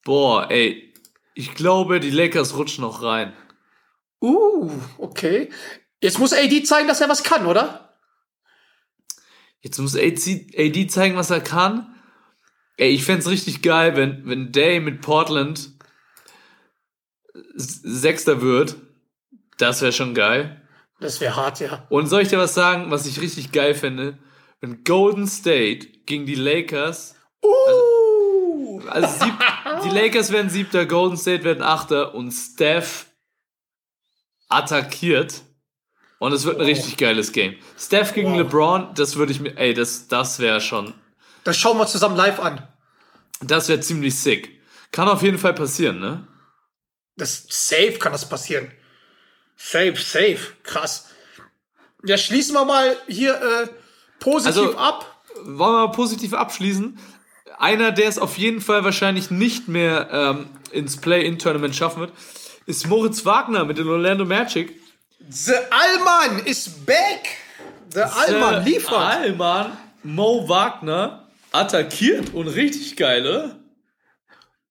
Boah, ey. Ich glaube, die Lakers rutschen noch rein. Uh, okay. Jetzt muss AD zeigen, dass er was kann, oder? Jetzt muss AD, zeigen, was er kann. Ey, ich fänd's richtig geil, wenn, wenn Day mit Portland Sechster wird. Das wäre schon geil. Das wäre hart, ja. Und soll ich dir was sagen, was ich richtig geil finde? Wenn Golden State gegen die Lakers, Uh, also sieb, die Lakers werden siebter, Golden State werden achter und Steph attackiert. Und es wird ein richtig geiles Game. Steph gegen LeBron, das würde ich mir, ey, das, das wäre schon, das schauen wir zusammen live an. das wäre ziemlich sick. Kann auf jeden Fall passieren, ne? Das safe kann das passieren. Safe, safe. Krass. Ja, schließen wir mal hier äh, positiv Also- ab. wollen wir mal positiv abschließen. Einer, der es auf jeden Fall wahrscheinlich nicht mehr ähm, ins Play-In-Tournament schaffen wird, ist Moritz Wagner mit den Orlando Magic. The Allmann ist back. The Allmann Äh, liefert. Allmann, Mo Wagner attackiert und richtig geil, oder?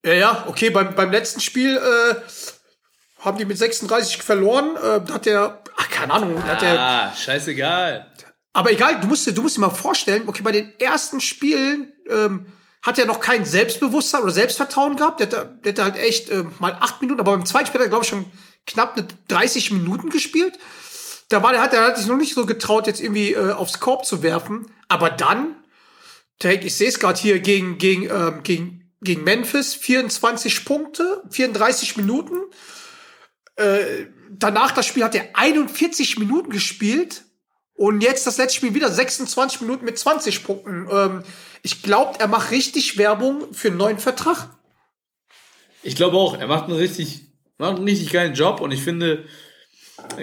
Ja, ja, okay, beim, beim letzten Spiel äh, haben die mit 36 verloren. Äh, da hat der, ach, keine Ahnung, hat der, Ah, scheißegal. aber egal, du musst, dir- du musst dir mal vorstellen, okay, bei den ersten Spielen ähm, hat er noch kein Selbstbewusstsein oder Selbstvertrauen gehabt. Der, der hat halt echt äh, mal acht Minuten, aber beim zweiten Spiel hat er, glaube ich, schon knapp eine 30 Minuten gespielt. Da war der, hat, der hat sich noch nicht so getraut, jetzt irgendwie äh, aufs Korb zu werfen. Aber dann, ich sehe es gerade hier gegen, gegen, ähm, gegen, gegen Memphis, 24 Punkte, 34 Minuten. Äh, danach das Spiel hat er 41 Minuten gespielt. Und jetzt das letzte Spiel wieder 26 Minuten mit 20 Punkten. Ähm, ich glaube, er macht richtig Werbung für einen neuen Vertrag. Ich glaube auch, er macht einen richtig, macht einen richtig geilen Job und ich finde,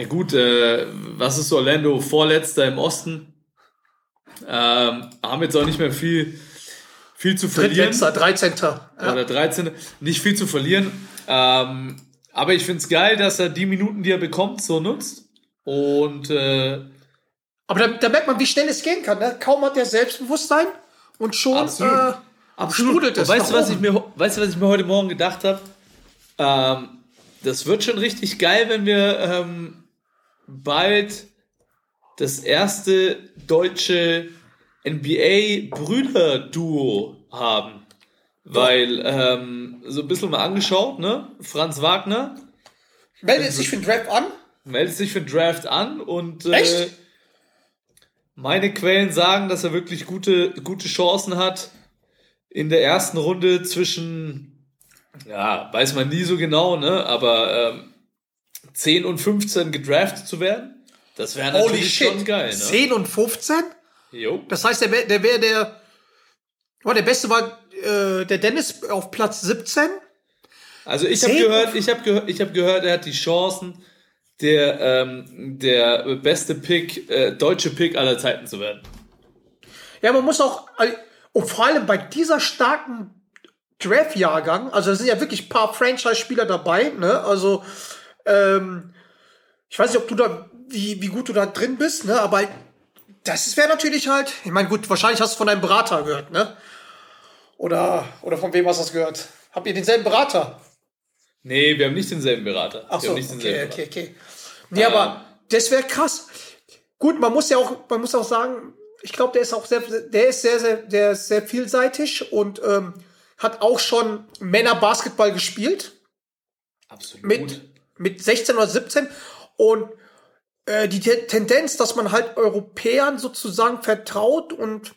gut, äh, was ist Orlando vorletzter im Osten? Ähm, haben jetzt auch nicht mehr viel, viel zu verlieren. Drittletzter, 13. Ja. Oder 13. Nicht viel zu verlieren. Ähm, aber ich finde es geil, dass er die Minuten, die er bekommt, so nutzt. Und äh, Aber da, da merkt man, wie schnell es gehen kann. Ne? Kaum hat er Selbstbewusstsein und schon Absolut. äh, Absolut. sprudelt es. weißt du, was ich mir, weißt du, was ich mir heute Morgen gedacht habe? Ähm, das wird schon richtig geil, wenn wir ähm, bald das erste deutsche NBA-Brüder-Duo haben. Weil, ähm, so ein bisschen mal angeschaut, ne? Franz Wagner Meldet sich für den Draft an. meldet sich für den Draft an und äh, Echt? meine Quellen sagen, dass er wirklich gute, gute Chancen hat in der ersten Runde zwischen, ja, weiß man nie so genau, ne, aber ähm, 10 und 15 gedraftet zu werden. Das wäre natürlich schon geil, ne? 10 und 15? Jo. Das heißt, der wäre der, wär der, oh, der Beste war äh, der Dennis auf Platz 17. Also ich habe 10 gehört, ich habe gehört, ich habe gehört, er hat die Chancen, der ähm, der beste Pick, äh, deutsche Pick aller Zeiten zu werden. Ja, man muss auch, und vor allem bei dieser starken Draft-Jahrgang, also da sind ja wirklich ein paar Franchise-Spieler dabei, ne? Also, ähm, ich weiß nicht, ob du da, wie, wie gut du da drin bist, ne? Aber das wäre natürlich halt, ich meine, gut, wahrscheinlich hast du von deinem Berater gehört, ne? Oder, oder von wem hast du das gehört? Habt ihr denselben Berater? Nee, wir haben nicht denselben Berater. Ach wir so, haben nicht okay, denselben okay, okay. Nee, aber das wäre krass. Gut, man muss ja auch, man muss auch sagen, ich glaube, der ist auch sehr, der ist sehr, sehr, der ist sehr vielseitig und ähm, hat auch schon Männerbasketball gespielt Absolut. mit, mit 16 oder 17 und äh, die Te- Tendenz, dass man halt Europäern sozusagen vertraut und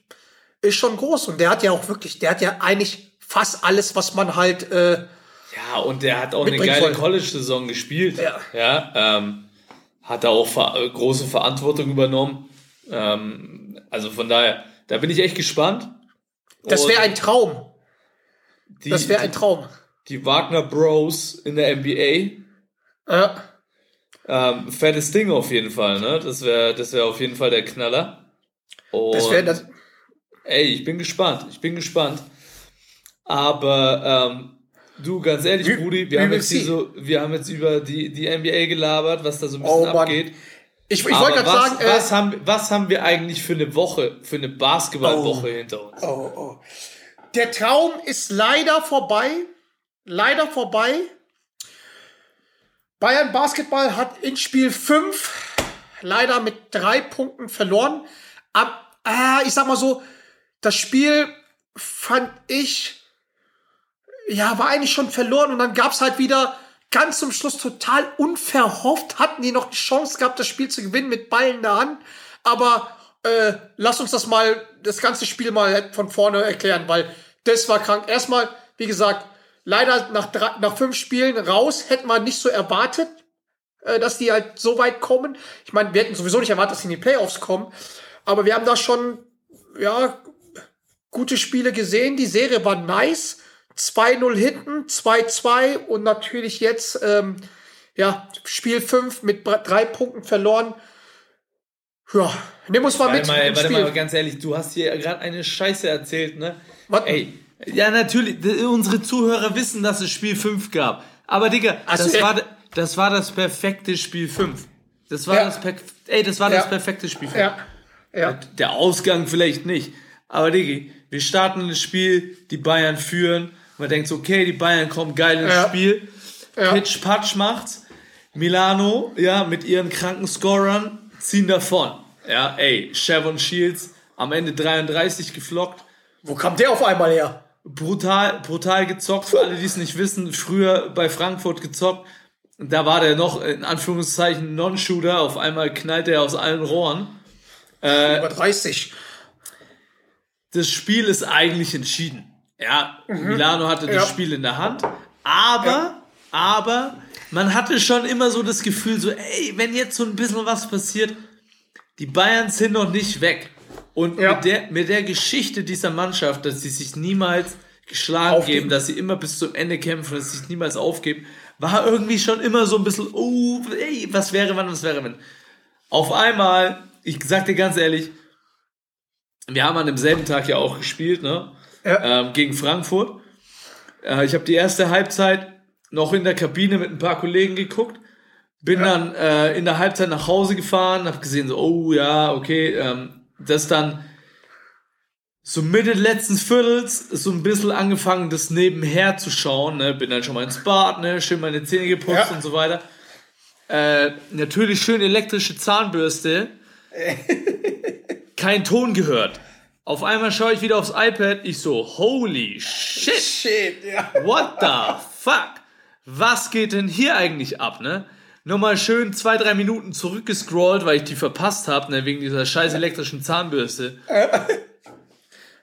ist schon groß und der hat ja auch wirklich, der hat ja eigentlich fast alles, was man halt äh, Ja, und der hat auch eine geile. College-Saison gespielt. Ja. ja ähm, hat da auch ver äh, große Verantwortung übernommen. Ähm, also von daher, da bin ich echt gespannt. das wäre ein Traum. die, Das wäre ein Traum. Die Wagner Bros in der NBA. Ja. Ähm, fettes Ding auf jeden Fall, ne? Das wäre das wär auf jeden Fall der Knaller. Und Das wäre das. Ey, ich bin gespannt. Ich bin gespannt. Aber ähm, du, ganz ehrlich, Brudi, wir haben jetzt hier so, wir haben jetzt über die, die NBA gelabert, was da so ein bisschen Oh abgeht. Ich, ich wollte gerade was, sagen, äh, was, haben, was haben wir eigentlich für eine Woche, für eine Basketballwoche Oh. hinter uns? oh, oh. der Traum ist leider vorbei. Leider vorbei. Bayern Basketball hat in Spiel 5 leider mit drei Punkten verloren. Ab, ah, ich sag mal so, das Spiel fand ich, ja, war eigentlich schon verloren und dann gab's halt wieder ganz zum Schluss total unverhofft, hatten die noch die Chance gehabt, das Spiel zu gewinnen mit Ball in der Hand. Aber äh, lass uns das mal, das ganze Spiel mal von vorne erklären, weil das war krank. Erstmal, wie gesagt, leider nach, drei, nach fünf Spielen raus, hätten wir nicht so erwartet, äh, dass die halt so weit kommen. Ich meine, wir hätten sowieso nicht erwartet, dass sie in die Playoffs kommen. Aber wir haben da schon, ja, gute Spiele gesehen. Die Serie war nice. 2-0 hinten, 2-2 und natürlich jetzt, ähm, ja, Spiel 5 mit drei Punkten verloren. Ja, nimm uns mal Warte mit. mal, warte Spiel. mal, ganz ehrlich, du hast hier gerade eine Scheiße erzählt, ne? Was? Ey, ja, natürlich, unsere Zuhörer wissen, dass es Spiel 5 gab. Aber Digga, Also, das, war, das war das perfekte Spiel 5. Das war Ja. das ey, das war Ja. das perfekte Spiel 5. Ja, ja. Der Ausgang vielleicht nicht. Aber Diggi, wir starten das Spiel, die Bayern führen. Man denkt so, okay, die Bayern kommen geil ins Ja. Spiel. Ja. Pitch Patch macht's. Milano, ja, mit ihren kranken Scorern ziehen davon. Ja, ey, Chevron Shields am Ende 33 geflockt. Wo kam der auf einmal her? Brutal, brutal gezockt. Für alle, die es nicht wissen, früher bei Frankfurt gezockt. Da war der noch in Anführungszeichen Non-Shooter. Auf einmal knallt er aus allen Rohren. Über 30. das Spiel ist eigentlich entschieden. Ja, Milano hatte das Mhm. Ja. Spiel in der Hand, aber, aber man hatte schon immer so das Gefühl, so, ey, wenn jetzt so ein bisschen was passiert, die Bayern sind noch nicht weg. Und Ja. mit, der, mit der Geschichte dieser Mannschaft, dass sie sich niemals geschlagen Aufgeben. geben, dass sie immer bis zum Ende kämpfen, dass sie sich niemals aufgeben, war irgendwie schon immer so ein bisschen, oh, ey, was wäre, wann, was wäre, wenn. Auf einmal, ich sag dir ganz ehrlich, wir haben an demselben Tag ja auch gespielt, ne? Ja. Ähm, gegen Frankfurt. Äh, ich habe die erste Halbzeit noch in der Kabine mit ein paar Kollegen geguckt. Bin dann äh, in der Halbzeit nach Hause gefahren, habe gesehen, so, oh ja, okay, ähm, das dann so Mitte letzten Viertels so ein bisschen angefangen, das nebenher zu schauen. Ne? Bin dann schon mal ins Bad, ne? schön meine Zähne geputzt Ja. und so weiter. Äh, natürlich schön elektrische Zahnbürste. Kein Ton gehört. Auf einmal schaue ich wieder aufs iPad. Ich so, holy shit, Shit, ja. what the fuck? Was geht denn hier eigentlich ab, ne? Nochmal schön zwei, drei Minuten zurückgescrollt, weil ich die verpasst habe, ne, wegen dieser scheiß elektrischen Zahnbürste.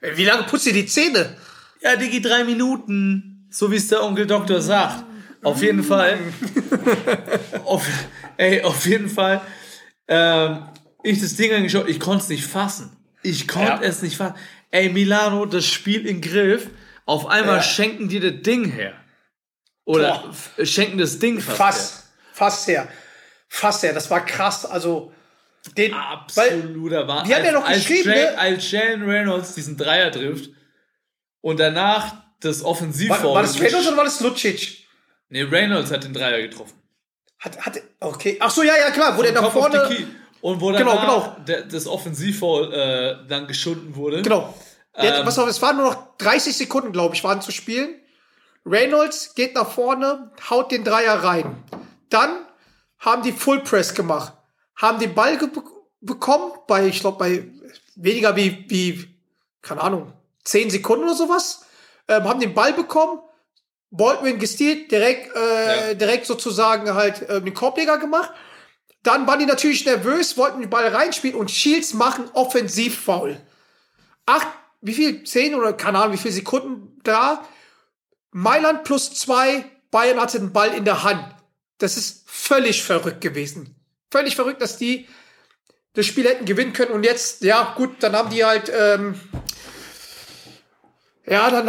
Wie lange putzt ihr die Zähne? Ja, Digi, drei Minuten. So wie es der Onkel Doktor sagt. Auf jeden Fall. auf, ey, auf jeden Fall. Ähm, ich das Ding angeschaut, ich konnte es nicht fassen. Ich konnte Ja. es nicht fassen. Ey, Milano, das Spiel in Griff. Auf einmal Ja. schenken die das Ding her. Oder Boah. f- schenken das Ding fast, Fast. Fast her. Fast her. Das war krass. Also, den. her. Absoluter Wahnsinn. wir haben ja noch als, geschrieben, Jalen, ne? als Jalen Reynolds diesen Dreier trifft und danach das Offensiv war, war das Reynolds oder war das Lucic? Nee, Reynolds hat den Dreier getroffen. Hat, hat, okay. Ach so, ja, ja, klar. Wo der nach vorne. Und wo Genau, danach genau. Der, das Offensivfoul äh, dann geschunden wurde. Genau. Der, Ähm, pass auf, es waren nur noch 30 Sekunden, glaube ich, waren zu spielen. Reynolds geht nach vorne, haut den Dreier rein. Dann haben die Full Press gemacht, haben den Ball ge bekommen bei, ich glaube, bei weniger wie, wie, keine Ahnung, 10 Sekunden oder sowas. Ähm, haben den Ball bekommen, Baldwin gestealt, direkt, äh, Ja. direkt sozusagen halt äh, den Korbleger gemacht. Dann waren die natürlich nervös, wollten den Ball reinspielen und Shields machen Offensivfoul acht, wie viel, zehn oder keine Ahnung, wie viele Sekunden da. Mailand plus zwei, Bayern hatte den Ball in der Hand. Das ist völlig verrückt gewesen. Völlig verrückt, dass die das Spiel hätten gewinnen können und jetzt, ja, gut, dann haben die halt, ähm, ja, dann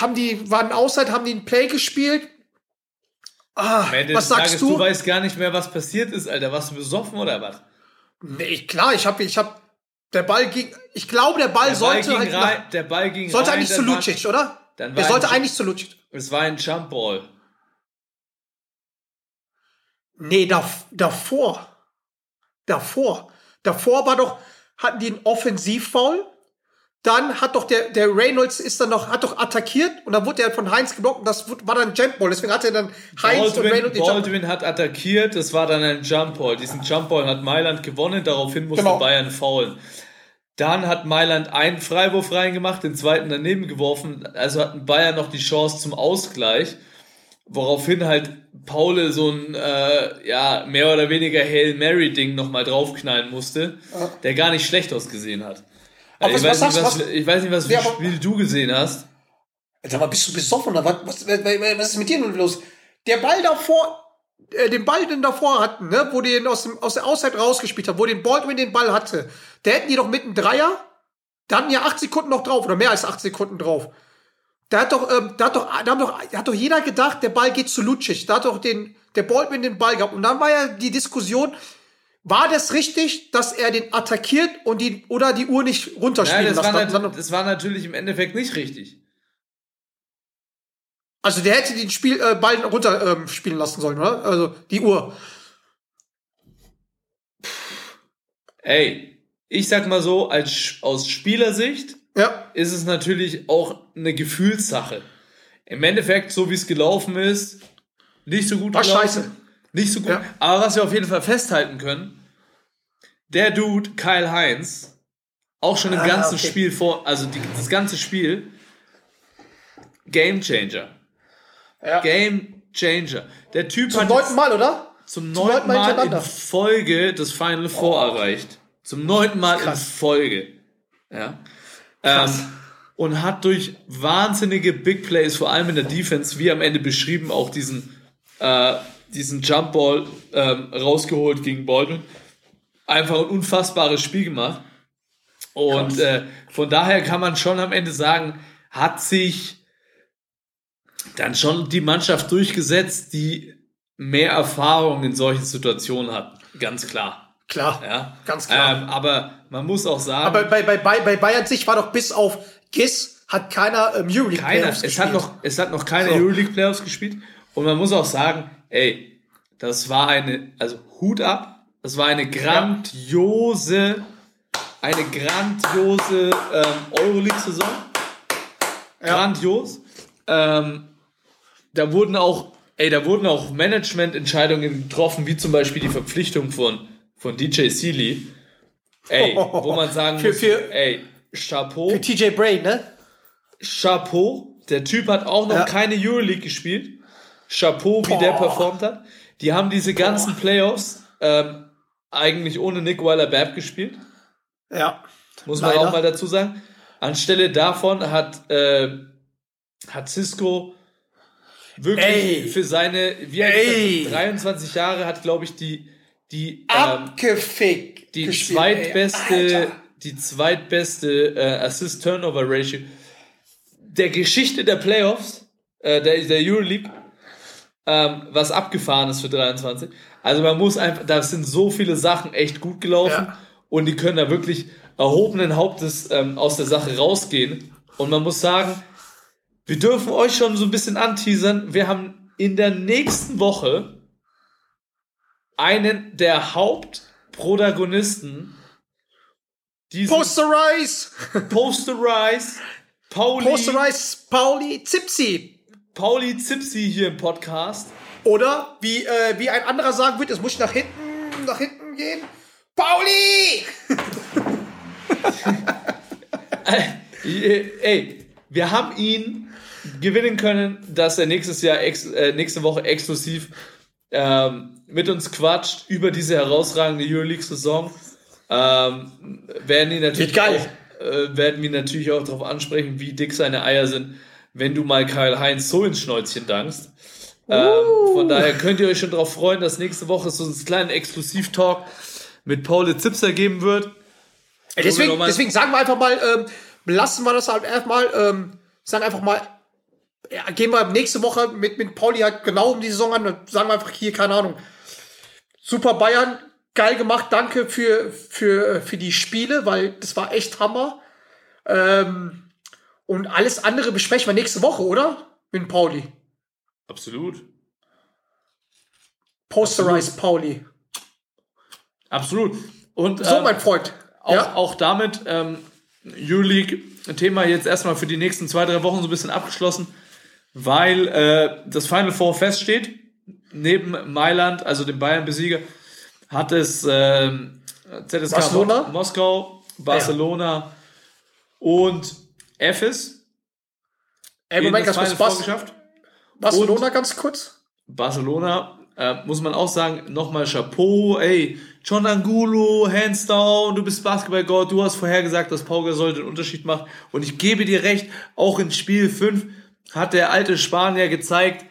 haben die, waren Auszeit, haben die ein Play gespielt. Ah, was sagst Tages, du? du weißt gar nicht mehr, was passiert ist, Alter. Warst du besoffen oder was? nee, klar, ich habe, ich habe, der Ball ging, ich glaube, der Ball Der Ball sollte ging halt, rein, nach, der Ball ging sollte rein, eigentlich zu war- Lucic, oder? dann Der sollte ein- eigentlich zu Lucic. Es war ein Jumpball. Nee, da, davor. Davor. Davor war doch, hatten die einen Offensivfoul. Dann hat doch der, der Reynolds ist dann noch, hat doch attackiert und dann wurde er von Heinz geblockt und das war dann Jumpball. Deswegen hatte dann Heinz und Baldwin, Reynolds den Baldwin hat attackiert, das war dann ein Jumpball. Diesen Jumpball hat Mailand gewonnen, daraufhin musste Genau. Bayern faulen. Dann hat Mailand einen Freiwurf reingemacht, den zweiten daneben geworfen. Also hatten Bayern noch die Chance zum Ausgleich. Woraufhin halt Paul so ein äh, ja, mehr oder weniger Hail Mary-Ding nochmal draufknallen musste, der gar nicht schlecht ausgesehen hat. Ich, was- weiß was nicht, was, du- ich weiß nicht, was für Ja, ein Spiel du gesehen hast. Sag mal, bist du besoffen oder was, was, was, was ist mit dir nun los? Der Ball davor, äh, den Ball, den davor hatten, ne, wo die ihn aus, dem, aus der Auszeit rausgespielt haben, wo den Baldwin den Ball hatte, der hätten die doch mit einem Dreier, da hatten ja acht Sekunden noch drauf, oder mehr als acht Sekunden drauf. Da hat doch, ähm, da hat doch, da haben doch, da hat doch jeder gedacht, der Ball geht zu Lucic. Da hat doch den, der Baldwin den Ball gehabt. Und dann war ja die Diskussion, war das richtig, dass er den attackiert und die oder die Uhr nicht runterspielen das, war Dann- das war natürlich im Endeffekt nicht richtig. Also der hätte den Spiel, äh, Ball runterspielen ähm, spielen lassen sollen, oder? Also die Uhr. Ey, ich sag mal so, als, aus Spielersicht Ja. ist es natürlich auch eine Gefühlssache. Im Endeffekt, so wie es gelaufen ist, nicht so gut War gelaufen. scheiße. Nicht so gut. Ja. Aber was wir auf jeden Fall festhalten können, der Dude, Kyle Heinz, auch schon im Ah, ganzen okay. Spiel vor, also die, das ganze Spiel, Game Changer. Ja. Game Changer. Der Typ Zum hat neunten jetzt Mal, oder? zum zum neunten neunten Mal Mal in. Folge das Final Four erreicht. Zum neunten Mal in. Folge. Ja. Krass. Ähm, und hat durch wahnsinnige Big Plays, vor allem in der Defense, wie am Ende beschrieben, auch diesen, äh, diesen Jump Ball ähm, rausgeholt gegen Baldwin. Einfach ein unfassbares Spiel gemacht. Und äh, von daher kann man schon am Ende sagen, hat sich dann schon die Mannschaft durchgesetzt, die mehr Erfahrung in solchen Situationen hat. Ganz klar. Klar. Ja. Ganz klar. Ähm, aber man muss auch sagen, Aber bei, bei, bei, bei Bayern sich war doch bis auf Giss hat keiner ähm, Euroleague keiner, Playoffs es hat, gespielt. noch, es hat noch keine So. Euroleague Playoffs gespielt. Und man muss auch sagen, ey, das war eine, also Hut ab, das war eine grandiose, eine grandiose ähm, Euroleague-Saison. Grandios. Ähm, da wurden auch, ey, da wurden auch Managemententscheidungen getroffen, wie zum Beispiel die Verpflichtung von, von DJ Sealy. Ey, wo man sagen Für- muss, für- ey, Chapeau. Für TJ Brain, ne? Chapeau. Der Typ hat auch noch Ja. keine Euroleague gespielt. Chapeau, wie der Boah. performt hat. Die haben diese ganzen Playoffs ähm, eigentlich ohne Nick Weiler-Babb gespielt. Ja. Muss man Leider. auch mal dazu sagen. Anstelle davon hat, äh, hat Cisco wirklich Ey. für seine, wie Ey. ist er? 23 Jahre hat, glaube ich, die, die, ähm, Abgefickt. die gespielt, zweitbeste, ey. Die zweitbeste äh, Assist-Turnover-Ratio der Geschichte der Playoffs, äh, der, der Euroleague, ähm, was abgefahren ist für 23. Also man muss einfach, da sind so viele Sachen echt gut gelaufen Ja. und die können da wirklich erhobenen Hauptes ähm, aus der Sache rausgehen. Und man muss sagen, wir dürfen euch schon so ein bisschen anteasern. Wir haben in der nächsten Woche einen der Hauptprotagonisten Posterize. Posterize Pauli, Posterize Pauli Zipsi. Pauli Zipsi hier im Podcast. Oder wie, äh, wie ein anderer sagen wird, es muss nach hinten, nach hinten gehen. Pauli! Äh, Ey, wir haben ihn gewinnen können, dass er nächstes Jahr, äh, nächste Woche exklusiv ähm, mit uns quatscht über diese herausragende Euroleague-Saison. Ähm, werden ihn natürlich Wird geil. Auch, äh, werden wir natürlich auch darauf ansprechen, wie dick seine Eier sind, wenn du mal Kyle Heinz so ins Schnäuzchen dankst. Ähm, von daher könnt ihr euch schon darauf freuen, dass nächste Woche so einen kleinen Exklusiv-Talk mit Paul Zipser geben wird. Ey, deswegen, mal- deswegen sagen wir einfach mal, ähm, lassen wir das halt erstmal, ähm, sagen einfach mal, ja, gehen wir nächste Woche mit, mit Pauli halt genau um die Saison an und sagen wir einfach hier, keine Ahnung. Super Bayern, geil gemacht, danke für, für, für die Spiele, weil das war echt Hammer. Ähm, und alles andere besprechen wir nächste Woche, oder? Mit Pauli. Absolut. Posterize Pauli. Absolut. Und So, ähm, mein Freund. auch, ja? auch damit ähm, Euroleague-Thema jetzt erstmal für die nächsten zwei, drei Wochen so ein bisschen abgeschlossen, weil äh, das Final Four feststeht. Neben Mailand, also dem Bayern-Besieger, hat es ähm, ZSK Barcelona? Moskau, Barcelona und Efes Ey, in Moment, ganz kurz. Bas geschafft. Barcelona ganz kurz. Barcelona, äh, muss man auch sagen, nochmal Chapeau, ey, John Angulo, hands down, du bist Basketballgott, du hast vorhergesagt, dass Pau Gasol den Unterschied macht und ich gebe dir recht, auch in Spiel 5 hat der alte Spanier gezeigt,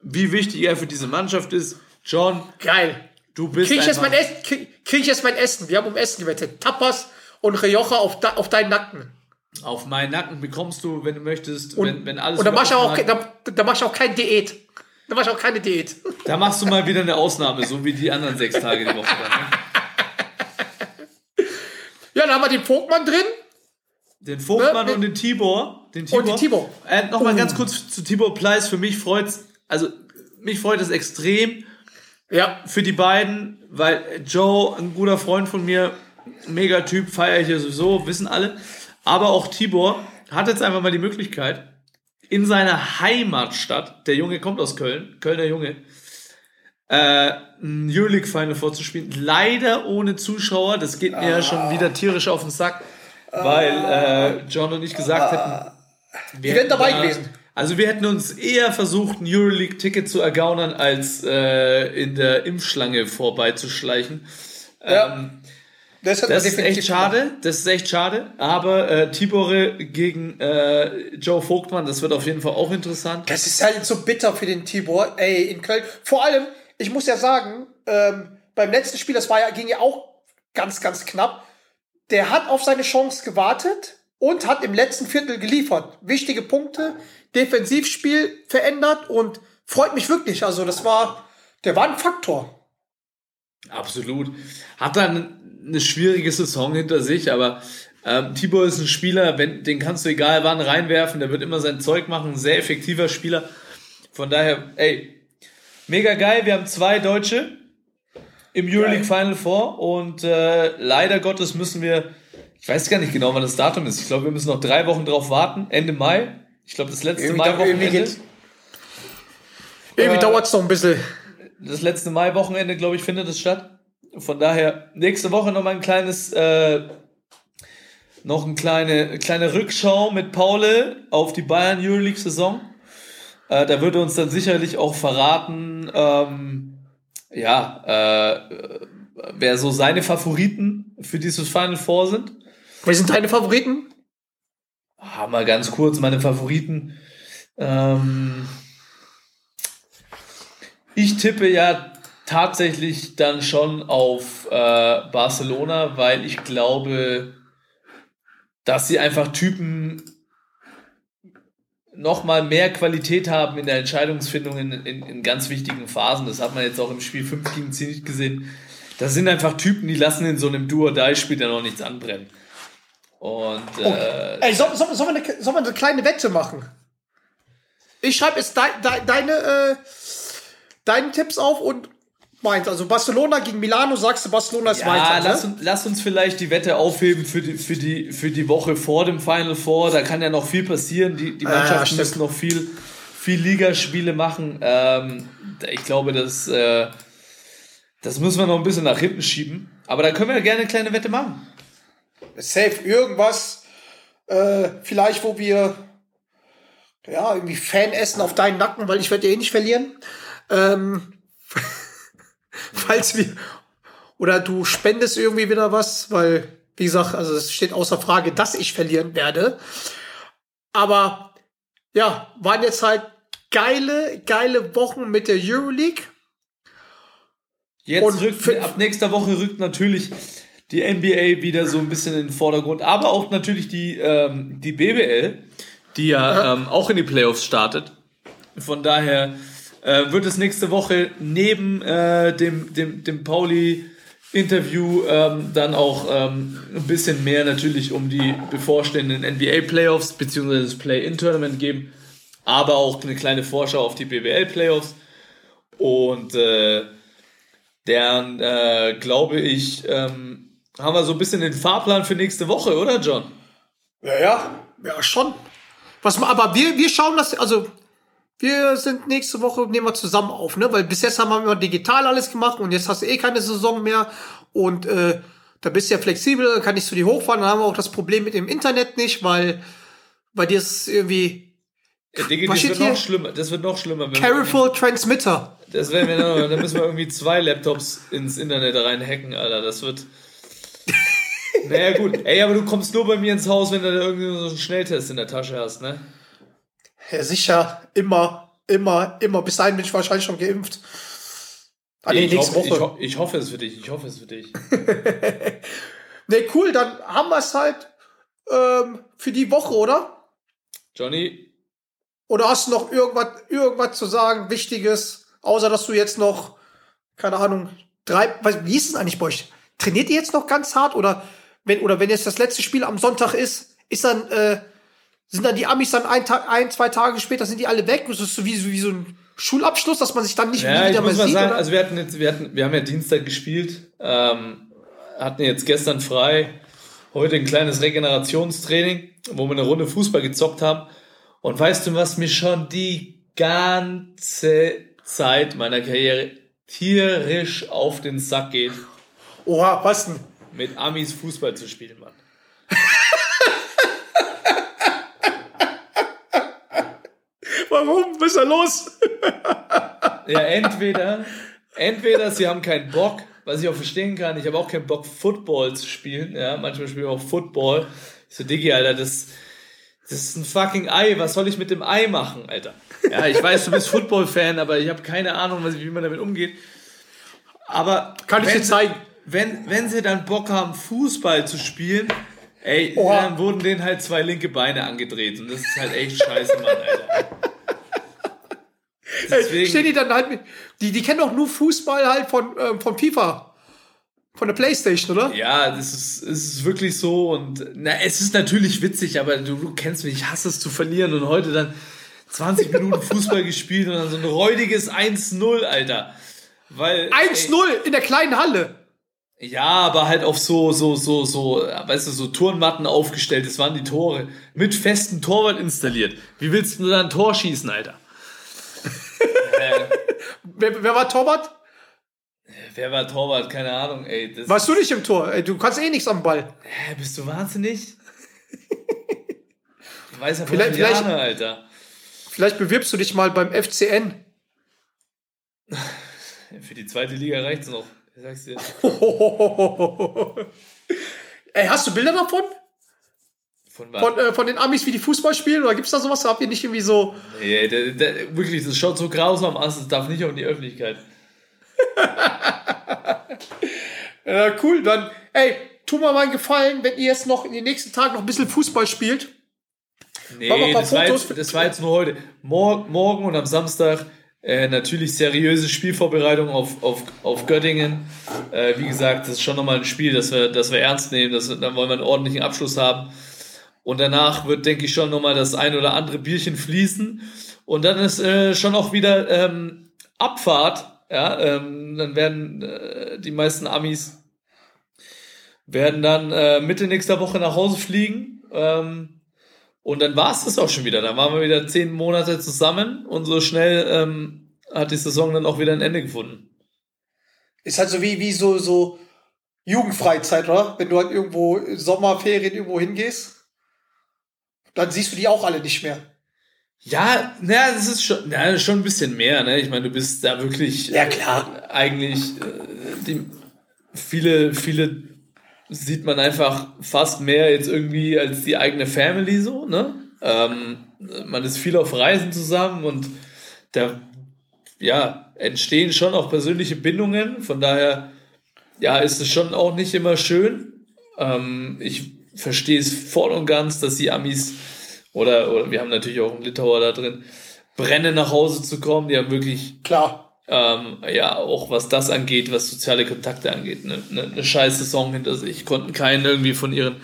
wie wichtig er für diese Mannschaft ist. John, Geil. du bist Krieg ich jetzt mein Essen? Krieg, krieg ich jetzt mein Essen? Wir haben um Essen gewettet. Tapas und Rioja auf, auf deinen Nacken. Auf meinen Nacken bekommst du, wenn du möchtest, Und, wenn, wenn alles und dann mach ich auch, wieder offen dann, dann mach ich auch keine Diät. Dann mach ich auch keine Diät. Da machst du mal wieder eine Ausnahme, so wie die anderen sechs Tage die Woche. Dann, ne? Ja, dann haben wir den Vogtmann drin. Den Vogtmann Ne? und den Tibor. Den Tibor. Und den Tibor. Äh, Nochmal Oh. ganz kurz zu Tibor Pleiss. Für mich freut's, also mich freut es extrem Ja, für die beiden, weil Joe, ein guter Freund von mir, mega Typ, feiere ich ja sowieso, wissen alle. Aber auch Tibor hat jetzt einfach mal die Möglichkeit, in seiner Heimatstadt, der Junge kommt aus Köln, Kölner Junge, äh, ein Euroleague Final vorzuspielen. Leider ohne Zuschauer, das geht mir ja schon wieder tierisch auf den Sack, weil äh, John und ich gesagt hätten, wir wären hätten dabei da- gewesen. Also wir hätten uns eher versucht, ein Euroleague-Ticket zu ergaunern, als äh, in der Impfschlange vorbeizuschleichen. ja. Das, Das ist echt schade, das ist echt schade. Aber äh, Tibore gegen äh, Joe Vogtmann, das wird auf jeden Fall auch interessant. Das ist halt so bitter für den Tibor, ey, in Köln. Vor allem, ich muss ja sagen, ähm, beim letzten Spiel, das war ja, ging ja auch ganz, ganz knapp. Der hat auf seine Chance gewartet und hat im letzten Viertel geliefert. Wichtige Punkte, Defensivspiel verändert und freut mich wirklich. Also, das war, der war ein Faktor. Absolut. Hat dann eine schwierige Saison hinter sich, aber ähm, Tibor ist ein Spieler, wenn, den kannst du egal wann reinwerfen, der wird immer sein Zeug machen, ein sehr effektiver Spieler. Von daher, ey, mega geil. Wir haben zwei Deutsche im Euroleague Final Four und äh, leider Gottes müssen wir, ich weiß gar nicht genau, wann das Datum ist. Ich glaube, wir müssen noch drei Wochen drauf warten. Ende Mai. Ich glaube, das letzte Irgendwie, irgendwie Mai-Wochenende. geht's. Irgendwie Äh, dauert es noch ein bisschen. das letzte Mai-Wochenende, glaube ich, findet es statt. Von daher nächste Woche noch mal ein kleines, äh, noch eine kleine, kleine Rückschau mit Paule auf die Bayern Euroleague-Saison. Äh, da würde uns dann sicherlich auch verraten, ähm, ja, äh, wer so seine Favoriten für dieses Final Four sind. Wer sind deine Favoriten? Ah, mal ganz kurz meine Favoriten. Ähm, ich tippe ja tatsächlich dann schon auf äh, Barcelona, weil ich glaube, dass sie einfach Typen noch mal mehr Qualität haben in der Entscheidungsfindung in, in, in ganz wichtigen Phasen. Das hat man jetzt auch im Spiel 5 gegen 10 nicht gesehen. Das sind einfach Typen, die lassen in so einem Duo-Die-Spiel dann noch nichts anbrennen. Und äh, Ey, soll, soll, sollen, wir eine, sollen wir eine kleine Wette machen? Ich schreibe jetzt dei, dei, deine, äh, deine Tipps auf und meins. Also Barcelona gegen Milano, sagst du, Barcelona ist Ja, weiter. lass, Ne? uns, lass uns vielleicht die Wette aufheben für die, für, die, für die Woche vor dem Final Four. Da kann ja noch viel passieren. Die, die Ah, Mannschaften stimmt. müssen noch viel, viel Ligaspiele machen. Ähm, ich glaube, das, äh, das müssen wir noch ein bisschen nach hinten schieben. Aber da können wir gerne eine kleine Wette machen. Safe, irgendwas, äh, vielleicht, wo wir ja, irgendwie Fan essen auf deinen Nacken, weil ich werde ja eh nicht verlieren. Ähm, falls wir oder du spendest irgendwie wieder was, weil, wie gesagt, also es steht außer Frage, dass ich verlieren werde. Aber ja, waren jetzt halt geile, geile Wochen mit der Euroleague. Jetzt Und rückt, ab nächster Woche rückt natürlich die NBA wieder so ein bisschen in den Vordergrund, aber auch natürlich die, ähm, die BBL, die ja ähm, auch in die Playoffs startet. Von daher äh, wird es nächste Woche neben äh, dem, dem, dem Pauli-Interview ähm, dann auch ähm, ein bisschen mehr natürlich um die bevorstehenden NBA-Playoffs beziehungsweise das Play-In-Tournament geben, aber auch eine kleine Vorschau auf die BBL-Playoffs. Und äh, dann äh, glaube ich, ähm, haben wir so ein bisschen den Fahrplan für nächste Woche, oder John? Ja, ja, ja, schon. Was, aber wir, wir schauen das, also wir sind nächste Woche, nehmen wir zusammen auf, ne? Weil bis jetzt haben wir immer digital alles gemacht und jetzt hast du eh keine Saison mehr und äh, da bist du ja flexibel, kann ich zu dir hochfahren, dann haben wir auch das Problem mit dem Internet nicht, weil bei dir ist irgendwie Ja, Digga, Was das wird noch hier? schlimmer. Das wird noch schlimmer. Careful Transmitter. Das werden wir noch, dann müssen wir irgendwie zwei Laptops ins Internet reinhacken, Alter. Das wird. Naja, gut. Ey, aber du kommst nur bei mir ins Haus, wenn du da irgendwie so einen Schnelltest in der Tasche hast, ne? Ja, sicher, immer, immer, immer. Bis dahin bin ich wahrscheinlich schon geimpft. Ah, nee, ich, nächste hoffe, ich, Woche. ho ich hoffe es für dich. Ich hoffe es für dich. Nee, cool, dann haben wir es halt ähm, für die Woche, oder? Johnny, Oder hast du noch irgendwas, irgendwas zu sagen, Wichtiges Außer, dass du jetzt noch, keine Ahnung, drei, was, wie ist es eigentlich bei euch? Trainiert ihr jetzt noch ganz hart oder wenn, oder wenn jetzt das letzte Spiel am Sonntag ist, ist dann, äh, sind dann die Amis dann ein Tag, ein, zwei Tage später sind die alle weg? Das ist so wie, so wie so ein Schulabschluss, dass man sich dann nicht Ja, wieder mal sieht? sagen, also wir hatten jetzt, wir hatten, wir haben ja Dienstag gespielt, ähm, hatten jetzt gestern frei, heute ein kleines Regenerationstraining, wo wir eine Runde Fußball gezockt haben. Und weißt du, was mir schon die ganze Zeit meiner Karriere tierisch auf den Sack geht, Oha, was denn? mit Amis Fußball zu spielen, Mann. Warum? Was ist da los? Ja, entweder, entweder sie haben keinen Bock, was ich auch verstehen kann. Ich habe auch keinen Bock, Football zu spielen. Ja, manchmal spielen wir auch Football. Ich so, Diggi, Alter, das, das ist ein fucking Ei. Was soll ich mit dem Ei machen, Alter? Ja, ich weiß, du bist Football-Fan, aber ich habe keine Ahnung, was, wie man damit umgeht. Aber Kann ich dir zeigen? Wenn, wenn sie dann Bock haben, Fußball zu spielen, ey, Oha. dann wurden denen halt zwei linke Beine angedreht. Und das ist halt echt scheiße, Mann, Alter. Ey, stehen die dann halt mit, die, die kennen doch nur Fußball halt von, ähm, von FIFA. Von der Playstation, oder? Ja, das ist, es ist wirklich so und na, es ist natürlich witzig, aber du, du kennst mich, ich hasse es zu verlieren und heute dann 20 Minuten Fußball gespielt und dann so ein räudiges 1-0, Alter. Weil 1-0 in der kleinen Halle. Ja, aber halt auf so so so so, weißt du, so Turnmatten aufgestellt, das waren die Tore mit festem Torwart installiert. Wie willst du da ein Tor schießen, Alter? Wer, wer war Torwart? Wer war Torwart? Keine Ahnung, ey. Das, Warst du nicht im Tor? Ey, du kannst eh nichts am Ball. Hä, bist du wahnsinnig? Du weißt ja Vielleicht- vielleicht- Brasilianer, Alter. Vielleicht bewirbst du dich mal beim FCN. Für die zweite Liga reicht's noch. Ich sag's dir. Ey, hast du Bilder davon? Von? Von, äh, von den Amis, wie die Fußball spielen? Oder gibt's da sowas? Habt ihr nicht irgendwie so. Nee, der, der, wirklich, das schaut so grausam aus, das darf nicht auf die Öffentlichkeit. Äh, cool, dann, ey, tu mal einen Gefallen, wenn ihr jetzt noch in den nächsten Tagen noch ein bisschen Fußball spielt. Nee, das war, jetzt, das war jetzt nur heute. Mor morgen und am Samstag äh, natürlich seriöse Spielvorbereitung auf, auf, auf Göttingen. Äh, wie gesagt, das ist schon nochmal ein Spiel, das wir, das wir ernst nehmen. Das, da wollen wir einen ordentlichen Abschluss haben. Und danach wird, denke ich, schon nochmal das ein oder andere Bierchen fließen. Und dann ist äh, schon auch wieder ähm, Abfahrt. Ja, ähm, dann werden äh, die meisten Amis werden dann äh, Mitte nächster Woche nach Hause fliegen. Ähm, und dann war es das auch schon wieder. Dann waren wir wieder zehn Monate zusammen und so schnell ähm, hat die Saison dann auch wieder ein Ende gefunden. Ist halt so wie, wie so, so Jugendfreizeit, oder? Wenn du halt irgendwo Sommerferien irgendwo hingehst, dann siehst du die auch alle nicht mehr. Ja, na, das ist schon, na, schon ein bisschen mehr. Ne? Ich meine, du bist da wirklich Ja, klar. äh, eigentlich äh, die, viele, viele sieht man einfach fast mehr jetzt irgendwie als die eigene Family so. Ne? Ähm, man ist viel auf Reisen zusammen und da ja, entstehen schon auch persönliche Bindungen. Von daher ja, ist es schon auch nicht immer schön. Ähm, ich verstehe es voll und ganz, dass die Amis oder, oder wir haben natürlich auch einen Litauer da drin, brennen nach Hause zu kommen. Die haben wirklich, Klar. ähm, ja, auch was das angeht, was soziale Kontakte angeht, eine ne, ne scheiß Saison hinter sich. Konnten keinen irgendwie von ihren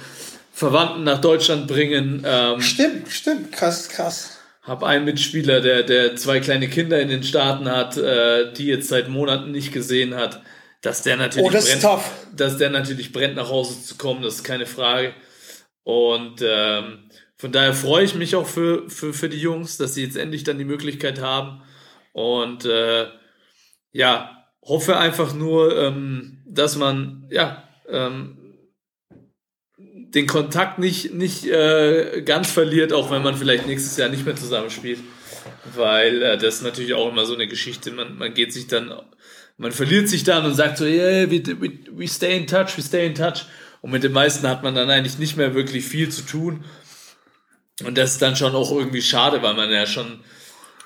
Verwandten nach Deutschland bringen. Ähm, Stimmt, stimmt. Krass, krass. hab einen Mitspieler, der, der zwei kleine Kinder in den Staaten hat, äh, die jetzt seit Monaten nicht gesehen hat, dass der natürlich Oh, das brennt, dass der natürlich brennt, nach Hause zu kommen, das ist keine Frage. Und ähm, von daher freue ich mich auch für, für, für die Jungs, dass sie jetzt endlich dann die Möglichkeit haben. Und äh, ja, hoffe einfach nur, ähm, dass man ja ähm, den Kontakt nicht, nicht äh, ganz verliert, auch wenn man vielleicht nächstes Jahr nicht mehr zusammenspielt. Weil äh, das ist natürlich auch immer so eine Geschichte. Man, man geht sich dann, man verliert sich dann und sagt so, yeah, we, we, we stay in touch, we stay in touch. Und mit den meisten hat man dann eigentlich nicht mehr wirklich viel zu tun. Und das ist dann schon auch irgendwie schade, weil man ja schon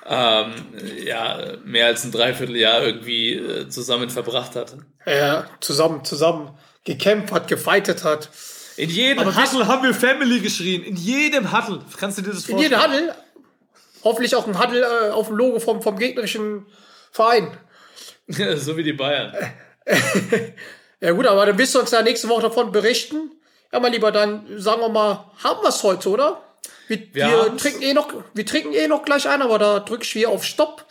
ähm, ja, mehr als ein Dreivierteljahr irgendwie äh, zusammen verbracht hat. Ja, zusammen, zusammen gekämpft hat, gefightet hat. In jedem Aber Huddle haben wir Family geschrien. In jedem Huddle. Kannst du dir das In vorstellen? jedem Huddle. Hoffentlich auch ein Huddle äh, auf dem Logo vom, vom gegnerischen Verein. so wie die Bayern. Ja gut, aber dann wirst du uns ja nächste Woche davon berichten. Ja, mein Lieber, dann sagen wir mal, haben wir es heute, oder? Wir, Wir wir, trinken eh noch, wir trinken eh noch gleich ein, aber da drücke ich hier auf Stopp.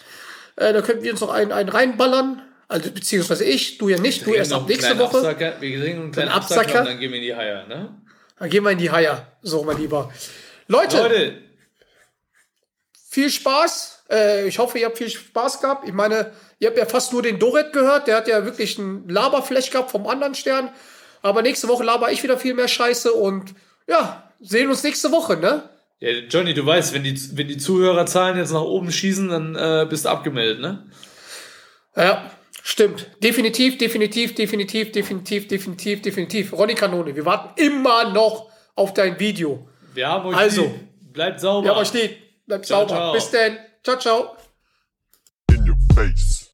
Äh, da könnten wir uns noch einen, einen reinballern. Also beziehungsweise ich, du ja nicht, du erst ab nächste Woche. Absacker. Wir kriegen einen kleinen Einen Absacker. Absacker. und dann gehen wir in die Eier, ne? Dann gehen wir in die Haier. So, mein Lieber. Leute, Leute, viel Spaß. Äh, ich hoffe, ihr habt viel Spaß gehabt. Ich meine, ihr habt ja fast nur den Doret gehört. Der hat ja wirklich ein Laberflech gehabt vom anderen Stern. Aber nächste Woche laber ich wieder viel mehr Scheiße und ja, sehen uns nächste Woche, ne? ja, Johnny, du weißt, wenn die, wenn die Zuhörerzahlen jetzt nach oben schießen, dann äh, bist du abgemeldet, ne? Ja, stimmt. Definitiv, definitiv, definitiv, definitiv, definitiv, definitiv. Ronny Kanone, wir warten immer noch auf dein Video. Wir haben euch Also. lieb. Bleibt sauber. Ja, aber steht. Bleibt Ciao, sauber. ciao. Bis dann. Ciao, ciao. In your face.